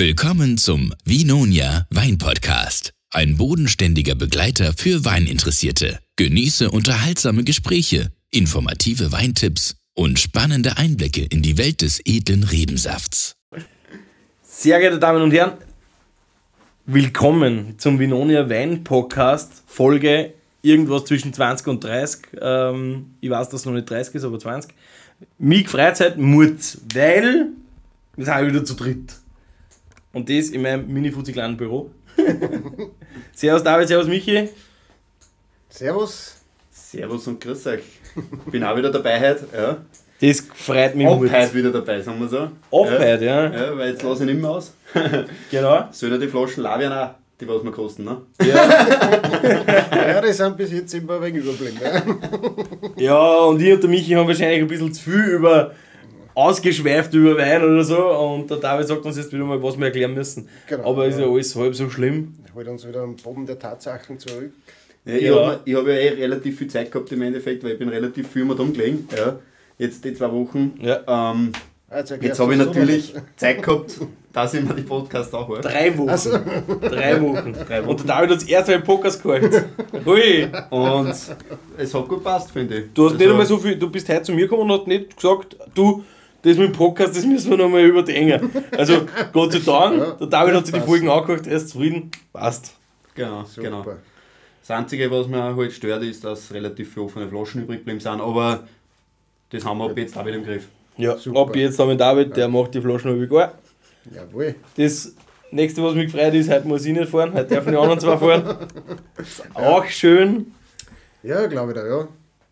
Willkommen zum Vinonia Wein Podcast. Ein bodenständiger Begleiter für Weininteressierte. Genieße unterhaltsame Gespräche, informative Weintipps und spannende Einblicke in die Welt des edlen Rebensafts. Sehr geehrte Damen und Herren, willkommen zum Vinonia Wein Podcast, Folge irgendwas zwischen 20 und 30. Ähm, ich weiß, dass es noch nicht 30 ist, aber 20. Mich Freizeit Murz, weil wir sind wieder zu dritt. Und das in meinem mini kleinen Büro. servus David, servus Michi. Servus. Servus und grüß euch. Bin auch wieder dabei heute. Ja. Das freut mich Ab heute wieder dabei, sagen wir so. Ab heute, ja. ja. Weil jetzt lasse ich nicht mehr aus. genau. Sollen ja die Flaschen Lavian auch, die was wir kosten, ne? Ja. ja, die sind bis jetzt immer ein wenig überblieben. Ne? ja, und ich und der Michi haben wahrscheinlich ein bisschen zu viel über ausgeschweift über Wein oder so und der David sagt uns jetzt wieder mal, was wir erklären müssen. Genau, Aber ist ja alles halb so schlimm. Holt uns wieder am Boden der Tatsachen zurück. Ja, ich ja. habe hab ja eh relativ viel Zeit gehabt im Endeffekt, weil ich bin relativ viel immer gelegen. Ja. Jetzt die zwei Wochen. Ja. Ähm, also, jetzt habe ich natürlich Zeit gehabt, dass ich mir die Podcast auch höre. Drei Wochen. Also. Drei Wochen. Drei Wochen. Und der David hat das erste Mal einen Podcast gehört. Hui. Und es hat gut gepasst, finde ich. Du hast also, nicht einmal so viel, du bist heute zu mir gekommen und hast nicht gesagt, du, das mit dem Podcast, das müssen wir nochmal überdenken. Also Gott sei Dank, ja, der David hat sich die Folgen angehört, er ist zufrieden, passt. Genau, Super. genau. Das Einzige, was mir halt stört, ist, dass relativ viele offene Flaschen übrig geblieben sind, aber das haben wir ab jetzt auch wieder im Griff. Ja, Super. ab jetzt haben wir David, der macht die Flaschen übrig. Jawohl. Das nächste, was mich freut, ist, heute muss ich nicht fahren, heute dürfen die anderen zwei fahren. Auch schön. Ja, glaube ich da, ja.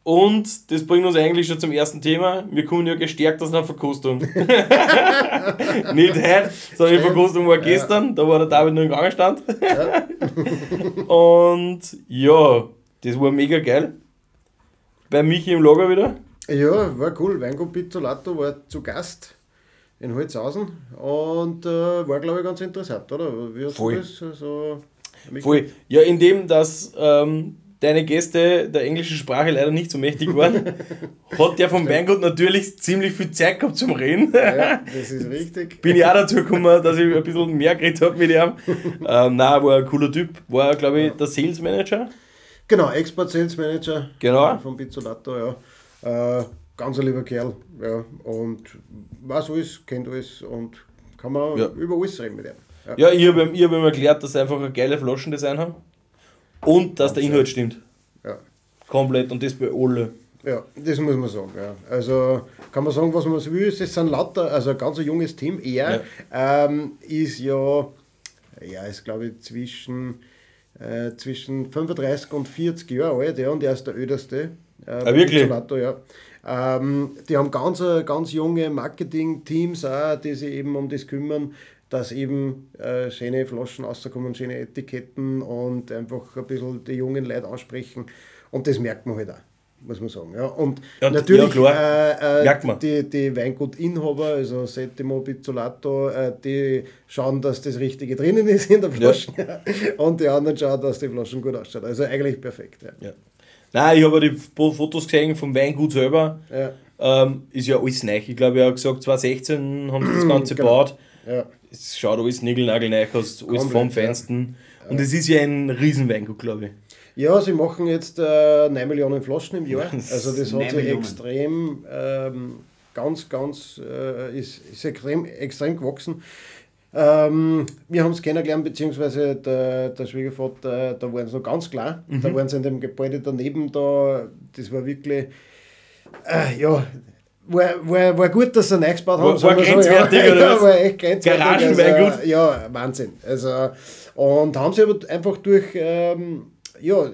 Und das bringt uns eigentlich schon zum ersten Thema. Wir kommen ja gestärkt aus einer Verkostung. Nicht heute, sondern die Verkostung war gestern. Da war der David nur im Gangstand. Ja. Und ja, das war mega geil. Bei Michi im Lager wieder. Ja, war cool. Weingut Pizzolato war zu Gast in Holzhausen und äh, war, glaube ich, ganz interessant, oder? Wie hast Voll. du das? Also, Voll. Ja, in dem, dass ähm, deine Gäste der englischen Sprache leider nicht so mächtig waren, hat der vom Weingut natürlich ziemlich viel Zeit gehabt zum Reden. Ja, das ist richtig. Bin ich auch dazu gekommen, dass ich ein bisschen mehr geredet habe mit ihm. Ähm, nein, war ein cooler Typ. War, glaube ich, der Sales Manager. Genau, Export Sales Manager. Genau. Von Pizzolato, ja. Äh, ganz ein lieber Kerl. Ja. Und weiß alles, kennt alles und kann man ja. über alles reden mit ihm. Ja, ja ich habe ihm, hab ihm erklärt, dass sie einfach ein geiles Flaschendesign haben. Und dass der Inhalt stimmt. Ja. Komplett und das bei alle. Ja, das muss man sagen. Ja. Also kann man sagen, was man so will. Es sind lauter, also ein ganz junges Team. Er ja. ähm, ist ja, ja, ist glaube ich zwischen, äh, zwischen 35 und 40 Jahre alt ja, und er ist der öderste. Äh, ah, wirklich? Zolato, ja. Ähm, die haben ganz, äh, ganz junge Marketing-Teams die sich eben um das kümmern dass eben äh, schöne Flaschen rauskommen, schöne Etiketten und einfach ein bisschen die jungen Leute ansprechen. Und das merkt man halt auch, muss man sagen. Ja. Und, ja, natürlich ja, äh, äh, die, die Weingutinhaber, also Settimo Pizzolato, äh, die schauen, dass das Richtige drinnen ist in der Flasche. Und die anderen schauen, dass die Flaschen gut ausschauen. Also eigentlich perfekt. Ja. Nein, ich habe die Fotos gesehen vom Weingut selber. Ähm, ist ja alles neu. Ich glaube, er hat gesagt, 2016 haben sie das Ganze genau. gebaut. Ja es schaut alles niegelnagelneu aus, alles vom Feinsten. Ja. Und es ist ja ein Riesenweingut, glaube ich. Ja, sie machen jetzt äh, 9 Millionen Flaschen im Jahr. Also das hat sich extrem, ähm, ganz, ganz, äh, ist, ist extrem, extrem gewachsen. Ähm, wir haben es kennengelernt, beziehungsweise der, der Schwiegervater, da waren sie noch ganz klar. Mhm. Da waren sie in dem Gebäude daneben, da, das war wirklich, äh, ja, war, war, war gut, dass sie neu gebaut haben. War, war grenzwertig, ja, oder ja, war echt grenzwertig. Garagenweingut. Also, ja, Wahnsinn. Also, und haben sie aber einfach durch, ähm, ja,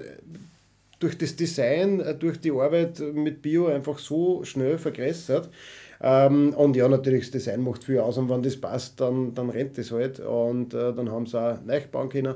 durch das Design, äh, durch die Arbeit mit Bio einfach so schnell vergrößert. Ähm, und ja, natürlich, das Design macht viel aus und wenn das passt, dann, dann rennt das halt. Und äh, dann haben sie auch neu bauen können.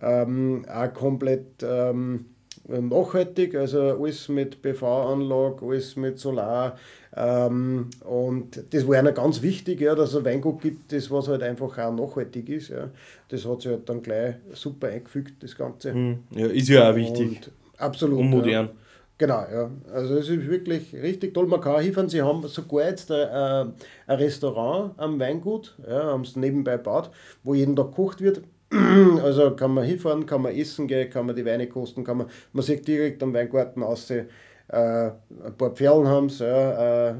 Ähm, auch komplett ähm, nachhaltig, also alles mit PV-Anlage, alles mit Solar. Ähm, und das war ihnen ganz wichtig, ja, dass es ein Weingut gibt, das was halt einfach auch nachhaltig ist. Ja. Das hat sich halt dann gleich super eingefügt, das Ganze. Hm. Ja, ist ja auch wichtig. Und absolut. Und modern. Genau, ja. Also es ist wirklich richtig toll. Man kann auch hinfahren. Sie haben sogar jetzt ein, äh, ein Restaurant am Weingut, ja, haben es nebenbei gebaut, wo jeden Tag gekocht wird. Also kann man hinfahren, kann man essen gehen, kann man die Weine kosten, kann man, man sieht direkt am Weingarten aus, äh, ein paar Pferden haben sie, ja, äh,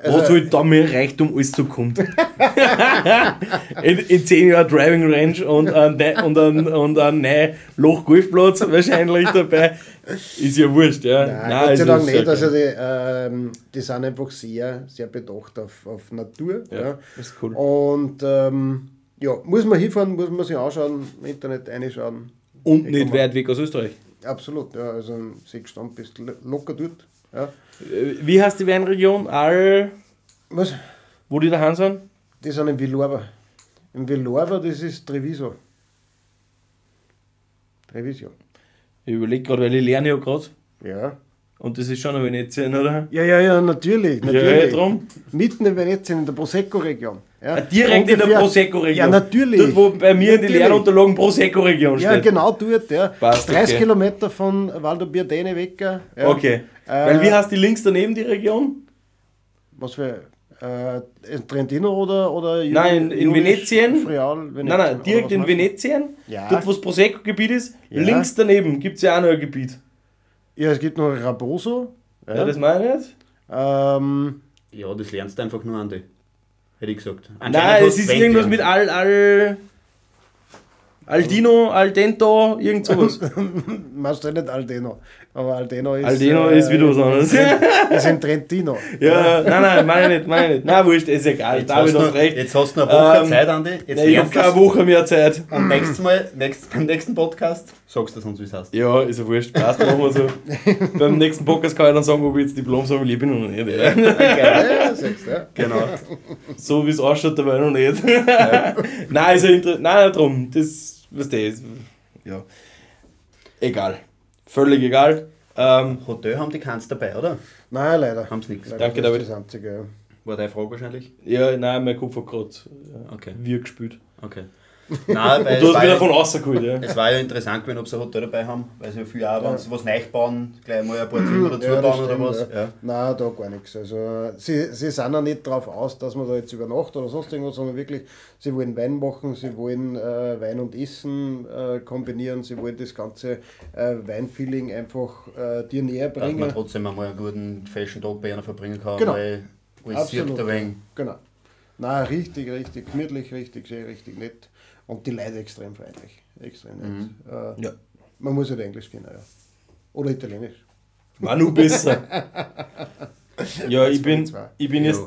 also, Was halt da mehr Reichtum alles so kommt. in, in 10 Jahren Driving Range und ein, und ein, und ein neuen Loch-Golfplatz wahrscheinlich dabei. Ist ja wurscht, ja. Nein, Nein Gott sei Dank nicht. Also die, ähm, die sind einfach sehr, sehr bedacht auf, auf Natur. Ja, ja. ist cool. Und ähm, ja, muss man hinfahren, muss man sich anschauen, im Internet reinschauen. Und nicht weit weg aus Österreich. Absolut, ja. Also sechs Stunden bist du locker dort. Ja. Äh, wie heißt die Weinregion? All. Was? Wo die daheim sind? Die sind in Villorba. In Villorba, das ist Treviso. Treviso. Ich überlege gerade, weil ich lerne ja gerade. Ja. Und das ist schon ein Venetien, oder? Ja, ja, ja, natürlich. natürlich. Ja, ja, drum. Mitten in Venetien, in der Prosecco-Region. Ja, ah, direkt Ungefähr, in der Prosecco-Region. Ja, natürlich. Dort, wo bei mir natürlich. in die Lehrunterlagen Prosecco-Region steht. Ja, genau dort. Ja. Passt, 30 okay. Kilometer von Valdo Biardene weg. Ja. Okay. Äh, Weil wie heißt die links daneben, die Region? Was für. Äh, Trentino oder, oder Nein, in, in Venetien. Frial, Venetien. Nein, nein, direkt in Venetien. Ja. Dort, wo das Prosecco-Gebiet ist. Ja. Links daneben gibt es ja auch noch ein Gebiet. Ja, es gibt noch Raboso. Ja, ja das meine ich nicht. Ähm, ja, das lernst du einfach nur, Andi. Hätte ich gesagt. Nein, es ist irgendwas mit all, all. Aldino, Aldento, irgend sowas. Machst du nicht Aldeno. Aber Aldeno ist. Aldeno äh, ist wieder was anderes. ist in Trentino. Ja, nein, nein, meine nicht, meine nicht. Nein, wurscht, ist egal. Jetzt, hast, noch, recht. jetzt hast du noch eine Woche ähm, Zeit, Andi. Jetzt nein, ich habe keine Woche mehr Zeit. Und nächstes Mal, nächst, beim nächsten Podcast, sagst du uns, wie es heißt. Ja, ist ja wurscht. Passt, machen wir so. beim nächsten Podcast kann ich dann sagen, ob ich jetzt Diplom sage, ich bin noch nicht. Ja. Okay, ja, sagst, ja. Genau. So wie es ausschaut, dabei noch nicht. Ja. nein, ist ja interessant. Nein, darum. Das was der ist, ja, egal. Völlig egal. Ähm, Hotel haben die keins dabei, oder? Nein, leider. Haben sie nichts. Danke, David. Das einzige, ja. War deine Frage wahrscheinlich? Ja, nein, mein Kopf hat gerade äh, okay. wir gespielt. Okay. Nein, weil du hast wieder von außen geholt, ja. Es war ja interessant gewesen, ob sie ein Hotel dabei haben, weil sie ja viel auch, wenn sie was neu bauen, gleich mal ein paar Zimmer dazu ja, bauen oder was. Ja. Nein, da gar nichts. Also, sie, sie sind ja nicht darauf aus, dass man da jetzt übernachtet oder sonst irgendwas, sondern wirklich, sie wollen Wein machen, sie wollen äh, Wein und Essen äh, kombinieren, sie wollen das ganze äh, Weinfeeling einfach äh, dir näher bringen. Dass man trotzdem einmal einen guten Fashion-Tag bei einer verbringen kann, genau. weil alles Absolut. Genau. Nein, richtig, richtig gemütlich, richtig sehr, richtig nett. Und die Leute extrem freundlich. Extrem nett. Mhm. Äh, ja. Man muss halt Englisch kennen, ja. Oder Italienisch. War nur besser. ja, ich bin, ich bin jetzt.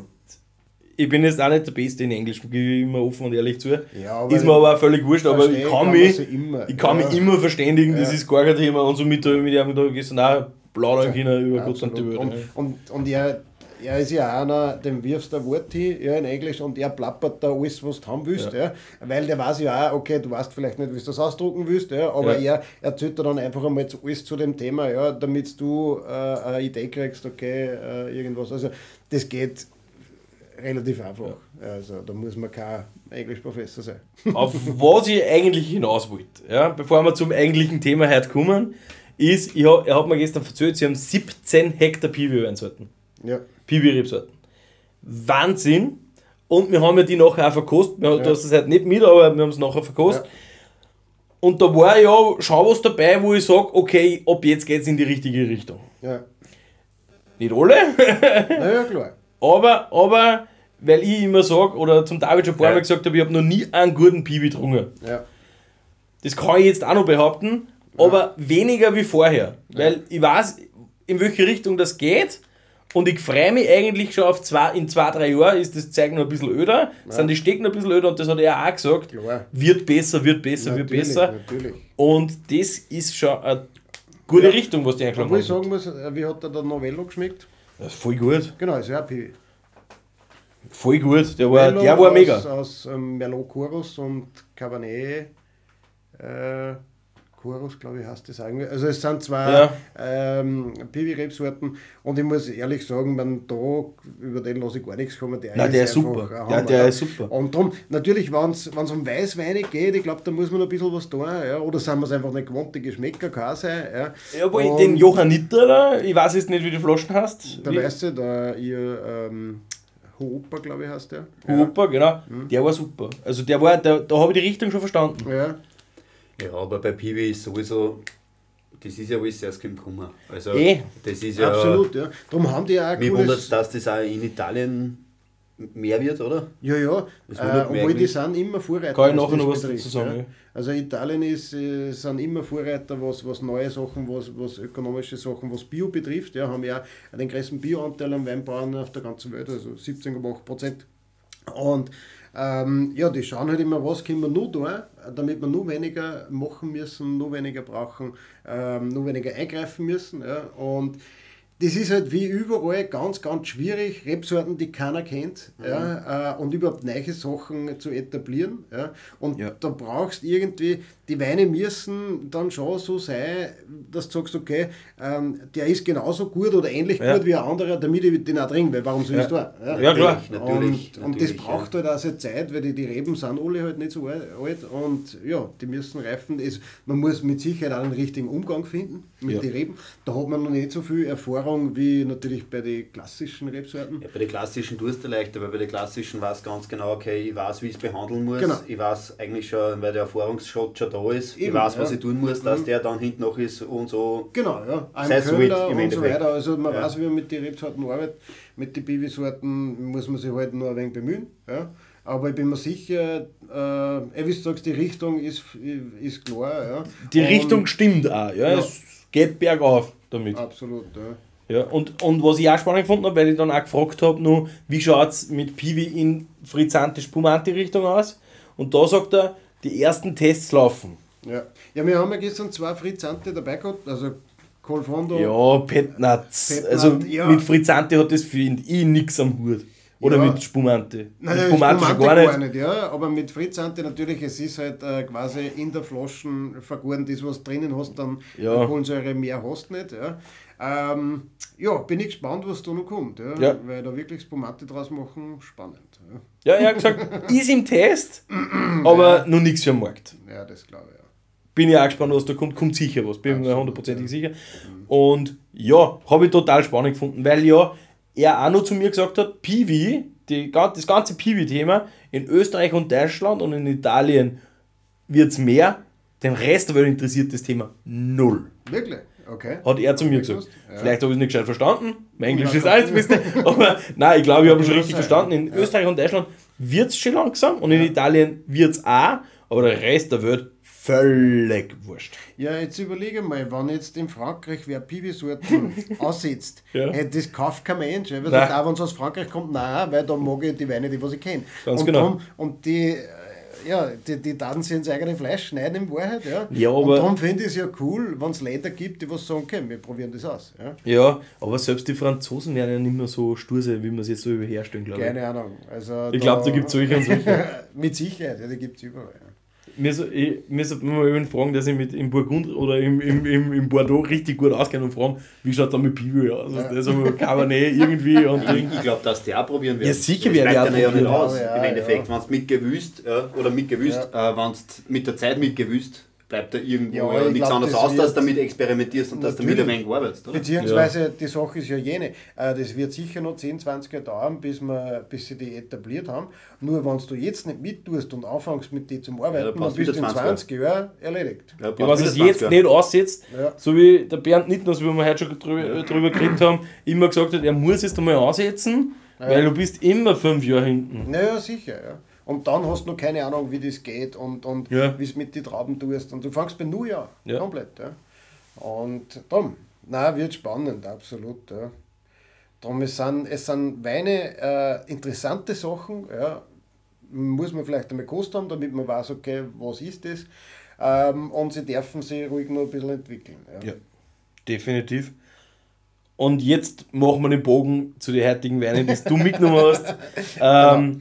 Ich bin jetzt auch nicht der Beste in Englisch, gebe ich immer offen und ehrlich zu. Ja, ist mir aber auch völlig wurscht, aber ich kann, mich, immer. Ich kann ja. mich immer verständigen, ja. das ist gar kein Thema. Und somit habe ich mit ihm da gestern auch plaudern können über Gott und die Welt. Und, und, und ja, er ist ja einer, dem wirfst du ein Wort hin, ja, in Englisch, und er plappert da alles, was du haben willst, ja. ja. weil der weiß ja auch, okay, du weißt vielleicht nicht, wie du das ausdrucken willst, ja, aber ja. er erzählt dir dann einfach einmal alles zu dem Thema, ja, damit du äh, eine Idee kriegst, okay, äh, irgendwas. Also das geht relativ einfach. Also da muss man kein Englischprofessor sein. Auf was ich eigentlich hinaus wollte, ja, bevor wir zum eigentlichen Thema heute kommen, ist, ich hab, er hat mir gestern erzählt, sie haben 17 Hektar Piwi-Weinsorten. Ja. Piwi-Rebsorten. Wahnsinn! Und wir haben ja die nachher auch verkostet. Wir, ja. Du hast es halt nicht mit, aber wir haben es nachher verkostet. Ja. Und da war ja schon was dabei, wo ich sage, okay, ab jetzt geht es in die richtige Richtung. Ja. Nicht alle. naja, klar. aber, aber, weil ich immer sage, oder zum David schon ein paar ja. Mal gesagt habe, ich habe noch nie einen guten Piwi getrunken. Ja. Das kann ich jetzt auch noch behaupten, aber weniger wie vorher. Weil ich weiß, in welche Richtung das geht und ich freue mich eigentlich schon auf zwei, in zwei, drei Jahren ist das Zeug noch ein bisschen öder, ja. sind die Stecken noch ein bisschen öder und das hat er auch gesagt. Klar. Wird besser, wird besser, natürlich, wird besser. Natürlich. Und das ist schon eine gute ja. Richtung, was die eingeschlagen haben. ich sagen muss, äh, wie hat der, Novello geschmeckt? Das ist voll gut. Genau, ist ja ein Piwi. Voll gut, der war, der war mega. Aus, aus ähm, Merlot Chorus und Cabernet äh, Chorus, glaube ich, heißt das eigentlich. Also es sind zwei ja. ähm, Piwi-Rebsorten und ich muss ehrlich sagen, man, da, über den lasse ich gar nichts kommen. Der, Nein, der ist super. Ja, der ist super. Und darum, natürlich, wenn es um Weißweine geht, ich glaube, da muss man noch ein bisschen was tun. Ja? Oder sind wir es einfach nicht gewohnt, die Geschmäcker kann sein. Ja, ja aber und den Johanniter, ich weiß jetzt nicht, wie du Flaschen hast. Der weiße, der ihr... Ähm, Hooper, glaube ich, heißt der. Hooper, ja. genau. Mhm. Der war super. Also der war, der, da habe ich die Richtung schon verstanden. Ja. Ja, aber bei Piwi ist sowieso, das ist ja alles erst gekommen. Also, eh. das ist ja. Absolut, ja. Darum haben die auch. Mich wundert es, dass das auch in Italien mehr wird, oder? Ja, ja. Äh, obwohl die sind immer Vorreiter. Kann ich nachher noch was dazu sagen. Ja. Also Italien ist, äh, sind immer Vorreiter, was, was neue Sachen, was, was ökonomische Sachen, was Bio betrifft. Ja, haben ja den größten Bioanteil an Weinbauern auf der ganzen Welt, also 17,8 Prozent. Und ähm, ja, die schauen halt immer, was können wir nur tun, damit wir nur weniger machen müssen, nur weniger brauchen, ähm, nur weniger eingreifen müssen. Ja. Und das ist halt wie überall ganz, ganz schwierig, Rebsorten, die keiner kennt, mhm. ja, äh, und überhaupt neue Sachen zu etablieren. Ja. Und ja. da brauchst irgendwie, die Weine müssen dann schon so sein, dass du sagst, okay, ähm, der ist genauso gut oder ähnlich ja. gut wie ein anderer, damit ich den auch trinke, weil warum soll ich es ja. tun? Ja, ja klar. Natürlich, und, und das braucht halt auch seine Zeit, weil die, die Reben sind alle halt nicht so alt und ja, die müssen reifen. Es, man muss mit Sicherheit auch den richtigen Umgang finden mit ja. den Reben. Da hat man noch nicht so viel Erfahrung wie natürlich bei den klassischen Rebsorten. Ja, bei den klassischen tust du leichter, weil bei den klassischen weiß ganz genau, okay, ich weiß, wie ich es behandeln muss. Genau. Ich weiß eigentlich schon, weil der Erfahrungsschatz schon da ist. Eben, ich weiß, was ja. ich tun muss, dass mhm. der dann hinten noch ist und so. Genau, ja. Ein Köder und so weiter. Also man ja. weiß, wie man mit den Rebsorten arbeitet. Mit den Bibi-Sorten muss man sich halt nur ein wenig bemühen. Ja. Aber ich bin mir sicher, äh, wie du sagst, die Richtung ist, ist klar. Ja. Die und Richtung stimmt auch. Ja. Es geht bergauf damit. Absolut, ja. Ja, und, und was ich auch spannend gefunden habe, weil ich dann auch gefragt habe, wie schaut es mit Piwi in frizzante Spumante Richtung aus? Und da sagt er, die ersten Tests laufen. Ja, ja wir haben ja gestern zwei Frizzante dabei gehabt, also Colfondo. Ja, Petnatz. Petnat, also ja. mit Frizzante hat das, finde ich, nichts am Hut. Oder ja. mit Spumante. Nein, mit Spumante, Spumante gar, nicht. gar nicht. ja. Aber mit Fritzante natürlich, es ist halt äh, quasi in der Flaschen vergoren, das was drinnen hast, dann ja. Kohlensäure mehr hast nicht. Ja. Ähm, ja, bin ich gespannt, was da noch kommt. Ja. ja. Weil da wirklich Spumante draus machen, spannend. Ja, ja er hat gesagt, ist im Test, aber ja. noch nichts für den Markt. Ja, das glaube ich. Ja. Bin ich auch gespannt, was da kommt. Kommt sicher was, bin mir hundertprozentig sicher. Mhm. Und ja, habe ich total spannend gefunden, weil ja, er auch noch zu mir gesagt hat, Piwi, die, das ganze Piwi-Thema in Österreich und Deutschland und in Italien wird es mehr, den Rest der Welt interessiert das Thema null. Wirklich? Okay. Hat er zu mir gesagt. Ja. Vielleicht habe ich es nicht gescheit verstanden. Mein Englisch ist alles Beste. Aber nein, ich glaube, ich habe es schon richtig verstanden. In ja. Österreich und Deutschland wird es schon langsam und in Italien wird es auch, aber der Rest der Welt völlig wurscht. Ja, jetzt überlege mal, wenn jetzt in Frankreich wer Piwi-Sorten aussetzt, ja. das kauft kein Mensch. Weil auch wenn es aus Frankreich kommt, nein, weil da mag ich die Weine, die was ich kenne. Ganz und genau. Drum, und die ja, die, die Daten sie ins eigene Fleisch schneiden in Wahrheit. Ja, ja aber. Und darum finde ich es ja cool, wenn es Länder gibt, die was sagen, okay, wir probieren das aus. Ja, ja aber selbst die Franzosen werden ja nicht mehr so stur sein, wie man es jetzt so überherstellen, glaube ich. Keine Ahnung. Also ich glaube, da gibt es solche und solche. Mit Sicherheit, ja, die gibt es überall. Mir, so, ich, mir sollte man mal fragen, der sich mit im Burgund oder im, im, im, im Bordeaux richtig gut auskennt und fragen, wie schaut es da mit Piwi aus? Ja. Also Cabernet irgendwie und Ich, ich glaube, dass der auch probieren wird. Ja, sicher wird der auch probieren. Ja nicht aus. Ja, Im Endeffekt, ja. wenn es mit Gewüst, oder mit Gewüst, ja. äh, wenn es mit der Zeit mit Gewüst bleibt da irgendwo ja, nichts glaub, anderes aus, dass du damit experimentierst und dass du damit ein wenig arbeitest. Oder? Beziehungsweise ja. die Sache ist ja jene, äh, das wird sicher noch 10, 20 Jahre dauern, bis, wir, bis sie die etabliert haben. Nur wenn du jetzt nicht mittust und anfängst mit denen zum Arbeiten, ja, dann bist du in 20 Jahren erledigt. Ja, ja, was es jetzt nicht aussetzt, so wie der Bernd Nittner, wie wir heute schon drüber, drüber geredet haben, immer gesagt hat, er muss es einmal aussetzen, weil du bist immer fünf Jahre hinten. Naja, sicher, ja. Und dann hast du noch keine Ahnung, wie das geht und, und ja. wie es mit den Trauben tust. Und du fängst bei Null an, ja. komplett. Ja. Und darum, nein, wird spannend, absolut. Ja. Darum, es sind, es sind Weine äh, interessante Sachen, ja. muss man vielleicht einmal kosten haben, damit man weiß, okay, was ist das. Ähm, und sie dürfen sich ruhig noch ein bisschen entwickeln. Ja, ja definitiv. Und jetzt machen wir den Bogen zu den heutigen Weinen, die du mitgenommen hast. Ähm, genau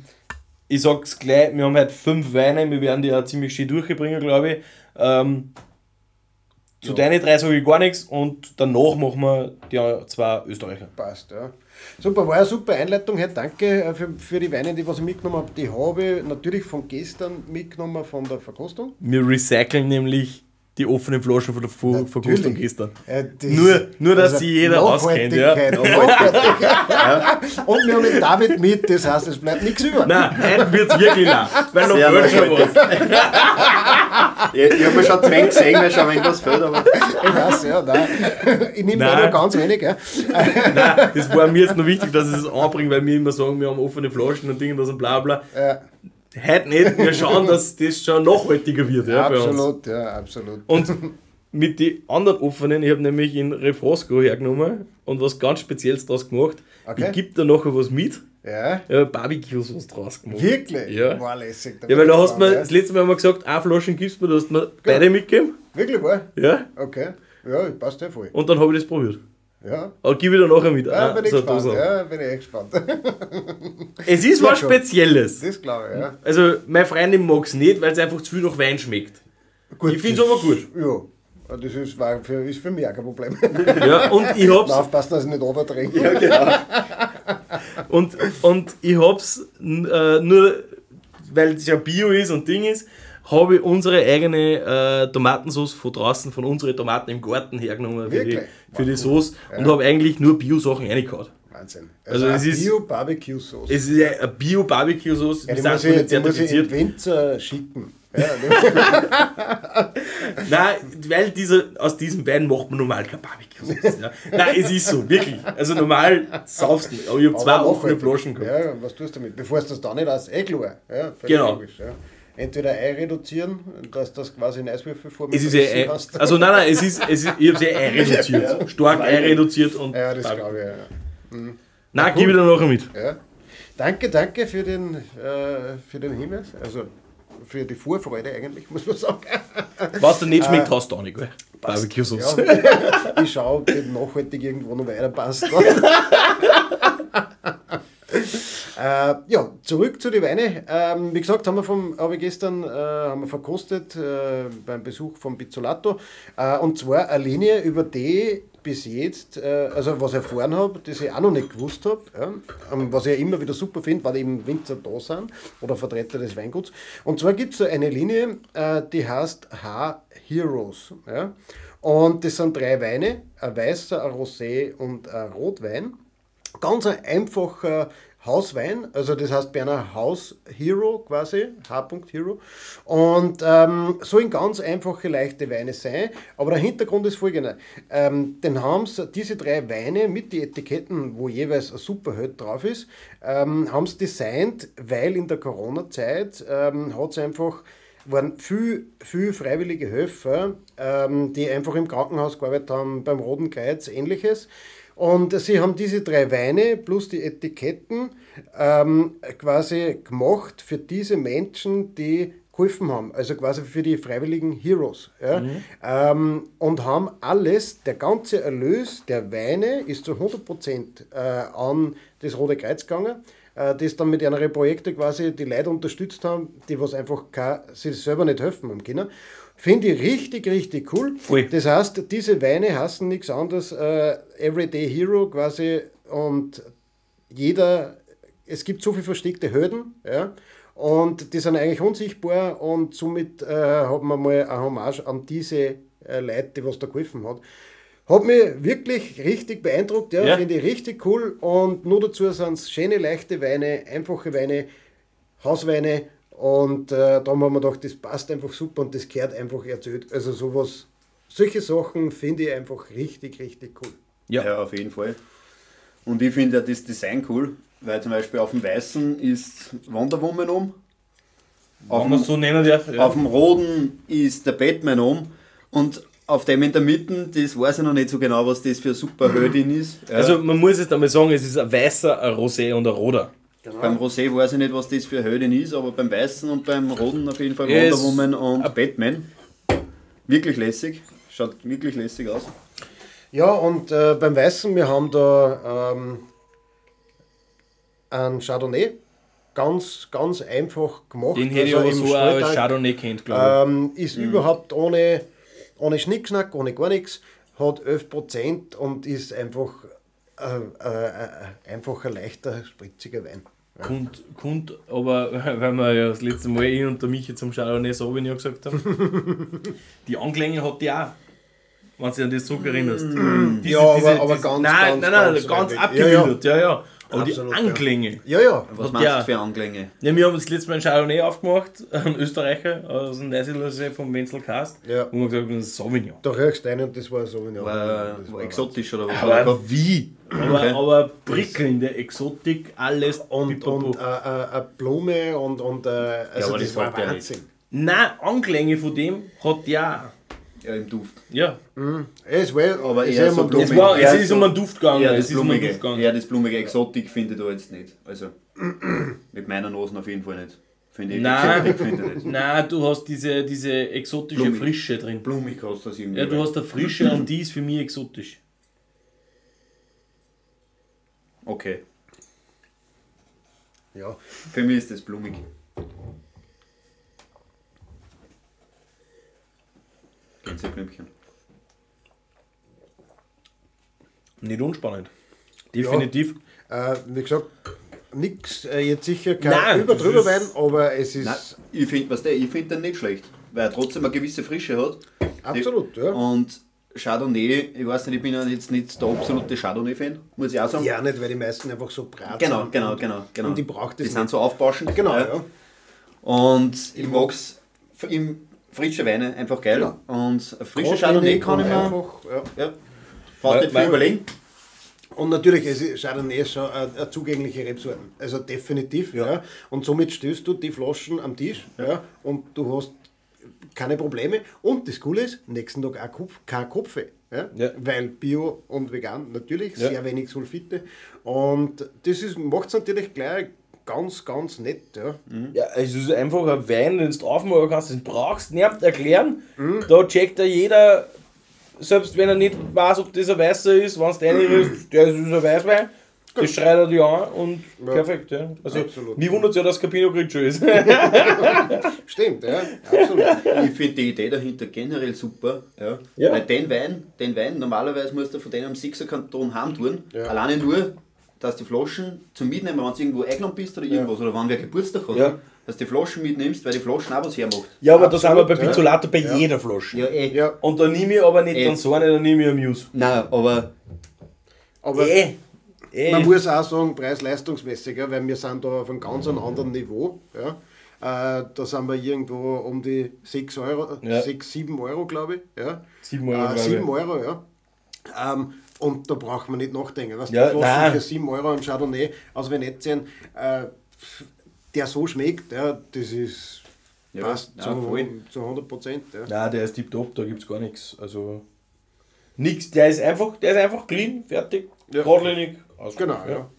ich sag's gleich, wir haben halt fünf Weine, wir werden die auch ziemlich schön durchbringen, glaube ich. Ähm, Zu ja. deinen drei sage ich gar nichts und danach machen wir die zwei Österreicher. Passt, ja. Super, war eine super Einleitung. Herr, danke äh, für, für die Weine, die was ich mitgenommen habe. Die habe ich natürlich von gestern mitgenommen von der Verkostung. Wir recyceln nämlich die offenen Flaschen von der Ver Verkostung gestern. Das nur, nur, dass also sie jeder auskennt. Ja. ja. Und wir haben den David mit, das heißt, es bleibt nichts über. Nein, heute wird es wirklich lang, weil noch fehlt schon was. ich, ich habe mir schon zwei gesehen, weil schon irgendwas fehlt. Aber. Ich weiß, ja, nein. Ich nehme nur ganz wenig. Ja. nein, das war mir jetzt noch wichtig, dass ich das anbringe, weil wir immer sagen, wir haben offene Flaschen und Dinge und bla bla. Ja. Heute nicht. Wir schauen, dass das schon nachhaltiger wird. Ja, absolut, ja, absolut. Und mit den anderen offenen, ich habe nämlich in Refrosco hergenommen und was ganz Spezielles draus gemacht. Okay. Ich gebe da nachher was mit. Ja. Ich habe Barbecue-Sauce draus gemacht. Wirklich? Ja. War lässig. Ja, weil da hast du mir, das letzte Mal haben wir gesagt, eine Flasche gibst du mir, da hast du mir beide mitgegeben. Wirklich, war? Ja. Okay. Ja, passt ja voll. Und dann habe ich das probiert. Ja. Aber gib ich dann nachher mit. Ja, bin ich so gespannt. Ja, bin ich echt gespannt. es ist was Spezielles. Das glaube ich, ja. Also, meine Freundin mag es nicht, weil es einfach zu viel nach Wein schmeckt. Gut, ich finde es aber gut. Ja. Das ist für, ist für mich auch kein Problem. Ja, und ich hab's. Aufpassen, dass ich nicht overtrinke. Ja, genau. und, und ich hab's äh, nur, weil es ja Bio ist und Ding ist, habe ich unsere eigene äh, Tomatensauce von draußen, von unseren Tomaten im Garten hergenommen für die, für die Sauce ja. und habe eigentlich nur Bio-Sachen reingehauen. Wahnsinn. Also, also es ist Bio-Barbecue-Sauce. Es ist eine Bio-Barbecue-Sauce, ja, die muss ich. Die muss ich schicken. Ja, Nein, weil dieser, aus diesen beiden macht man normal kein Barbecue-Sauce. Ja. Nein, es ist so, wirklich. Also normal saufst du nicht. Aber ich habe zwei offene Flaschen gehabt. Ja, was tust du damit? Bevor es das da nicht aus, eh klar. Ja, genau. Logisch, ja entweder Ei reduzieren, dass das quasi in Eiswürfelform es ist ja Ei, Also nein, nein, es ist, es ist, ich habe es ja Ei reduziert. Stark Ei reduziert und. Ja, das glaube ich, ja. Mhm. Nein, cool. gebe ich dann nachher mit. Ja. Danke, danke für den, äh, für den Hinweis. Also für die Vorfreude eigentlich, muss man sagen. Was dir nicht schmeckt, äh, hast du auch nicht, gell? Barbecue-Sauce. Ja, ich schaue, ob das nachhaltig irgendwo noch weiter passt. Äh, ja, zurück zu den Weinen. Ähm, wie gesagt, haben wir, vom, habe ich gestern äh, haben wir verkostet äh, beim Besuch von Pizzolato. Äh, und zwar eine Linie, über die bis jetzt, äh, also was ich erfahren habe, das ich auch noch nicht gewusst habe, ja, ähm, was ich immer wieder super finde, weil eben Winzer da sind oder Vertreter des Weinguts. Und zwar gibt es eine Linie, äh, die heißt H-Heroes. Ja. Und das sind drei Weine, ein weißer, ein Rosé und ein Rotwein. Ganz ein einfacher Hauswein, also das heißt bei einer Haus Hero quasi, H.Hero. Und ähm, sollen ganz einfache, leichte Weine sein. Aber der Hintergrund ist folgender. Ähm, den haben diese drei Weine mit den Etiketten, wo jeweils ein Superheld drauf ist, ähm, haben sie designt, weil in der Corona-Zeit ähm, hat es einfach waren viel, viel freiwillige Helfer, ähm, die einfach im Krankenhaus gearbeitet haben, beim Roten Kreuz, ähnliches. Und sie haben diese drei Weine plus die Etiketten ähm, quasi gemacht für diese Menschen, die geholfen haben, also quasi für die freiwilligen Heroes. Ja? Mhm. Ähm, und haben alles, der ganze Erlös der Weine ist zu 100% äh, an das Rote Kreuz gegangen, äh, das dann mit ihren Projekten quasi die Leute unterstützt haben, die was einfach sich selber nicht helfen haben können. Finde ich richtig, richtig cool. Ui. Das heißt, diese Weine hassen nichts anderes, äh, Everyday Hero quasi und jeder, es gibt so viele versteckte Hürden, ja, und die sind eigentlich unsichtbar und somit äh, hat man mal eine Hommage an diese äh, Leute, die was da geholfen hat. Hat mich wirklich richtig beeindruckt, ja, ja. finde ich richtig cool und nur dazu sind es schöne, leichte Weine, einfache Weine, Hausweine und äh, da haben wir gedacht, das passt einfach super und das gehört einfach erzählt. Also sowas, solche Sachen finde ich einfach richtig, richtig cool. Ja, ja auf jeden Fall. Und ich finde ja das Design cool, weil zum Beispiel auf dem Weißen ist Wonder Woman um. Auf dem, so nennen darf, ja. auf dem Roten ist der Batman um. Und auf dem in der Mitte, das weiß ich noch nicht so genau, was das für eine Superheldin ist. Ja. Also man muss jetzt einmal sagen, es ist ein weißer, ein Rosé und ein roter. Genau. Beim Rosé weiß ich nicht, was das für eine Höhle ist, aber beim Weißen und beim Roten auf jeden Fall Wonder Woman und Batman. Wirklich lässig. Schaut wirklich lässig aus. Ja, und äh, beim Weißen, wir haben da ähm, ein Chardonnay. Ganz, ganz einfach gemacht. Den hätte also ich aber so als Chardonnay kennt, glaube ich. Ähm, ist mhm. überhaupt ohne, ohne Schnickschnack, ohne gar nichts, hat 11% und ist einfach, äh, äh, äh, einfach ein leichter, spritziger Wein. Ja. Kund, kund, aber weil wir ja das letzte Mal ich und der Michi zum Chardonnay Sauvignon gesagt haben, die Anklänge hat die auch. Wenn du dich an das zurückerinnerst. Mm. Diese, ja, diese, aber, aber diese, ganz, nein, ganz, nein, nein, ganz, ganz abgemildert, ja, ja. ja. Aber Absolut, die Anklänge. Ja, ja. Was meinst du für Anklänge? Ja, wir haben das letzte Mal ein Chardonnay aufgemacht, ein Österreicher aus dem Neusiedlersee vom Wenzel Kast. Ja. Und wir gesagt, das ist Sauvignon. Da riechst du und das war Sauvignon. War, war, war exotisch oder was? Aber wie? Aber, okay. aber prickelnde Exotik, alles. Und, und äh, äh, eine Blume und, und äh, also ja, aber das, das war Wahnsinn. Nein, Anklänge von dem hat ja ja, im Duft. Ja. Mhm. Es war, aber es eher so blumig. Es, war, es ist um einen Duft gegangen. Eher das, blumige, um gegangen. Eher das blumige Exotik finde ich da jetzt nicht. Also mit meiner Nase auf jeden Fall nicht. Finde ich Nein, ich nicht. Nein, du hast diese, diese exotische blumig. Frische drin. Blumig hast du das irgendwie. Ja, du hast eine Frische und die ist für mich exotisch. Okay. Ja. Für mich ist das blumig. Gänseblümchen. Nicht unspannend. Definitiv. Ja, äh, wie gesagt, nichts, äh, jetzt sicher kein Nein, über drüber Wein, aber es ist. Nein, ich finde find den nicht schlecht, weil er trotzdem eine gewisse Frische hat. Absolut, ja. Und Chardonnay, ich weiß nicht, ich bin ja jetzt nicht der absolute Chardonnay-Fan, muss ich auch sagen. Ja, nicht, weil die meisten einfach so brat genau, sind. Genau, genau, genau. Und die braucht es Die sind so aufbauschend. Genau, ja. ja. Und ich mag es im frische Weine einfach geil. Ja. Und frische Chardonnay kann ich mir. Einfach, ja. ja. Nicht viel überlegen. Und natürlich, ist Chardonnay schon eine, zugängliche Rebsorten. Also definitiv. Ja. ja. Und somit stößt du die Flaschen am Tisch ja. ja. und du hast keine Probleme. Und das Coole ist, nächsten Tag auch Kopf, kein Kopfe. Ja? ja? Weil Bio und vegan natürlich, sehr wenig Sulfite. Und das macht es natürlich gleich ganz, ganz nett. Ja, mhm. ja es ist einfach ein Wein, den du aufmachen kannst, den brauchst du nicht erklären. Mhm. Da checkt ja jeder, selbst wenn er nicht weiß, ob das ein Weißer ist, wenn es reinrührst, der ist ein Weißwein. Das schreit er dir an und ja. perfekt, ja. Also, absolut. Mich wundert es ja, dass Capino Grigio ist. Stimmt, ja, absolut. Ich finde die Idee dahinter generell super. Ja. ja. Weil den Wein, den Wein, normalerweise musst du von denen am Sixer Kanton heim tun. Ja. Alleine nur dass die Flaschen zum Mitnehmen, wenn du irgendwo eingeladen bist oder irgendwas, ja. oder wenn wer Geburtstag hat, ja. dass du die Flaschen mitnimmst, weil die Flaschen auch was hermacht. Ja, aber Absolut, da sind wir bei Pizzolato bei ja. jeder Flasche. Ja, eh. Ja. Und da nehme ich aber nicht eh. dann so eine, dann nehme ich eine Muse. Nein, aber. aber eh. Eh. Man muss auch sagen, preis-leistungsmäßig, ja, weil wir sind da auf einem ganz anderen Niveau. Ja. Äh, da sind wir irgendwo um die 6 Euro, ja. 6, 7 Euro, glaube ich. Ja. 7 Euro. Äh, 7 Euro, ja. Ähm, und da braucht man nicht nachdenken. Was ja, die für 7 Euro ein Chardonnay aus Venetien, äh, der so schmeckt, ja, das ist ja, passt ja, zu, zu 100 Prozent. Ja. Nein, der ist tiptop, da gibt es gar nichts. Also nichts, der ist einfach, der ist einfach clean, fertig, ja. geradlinig. Genau, ja.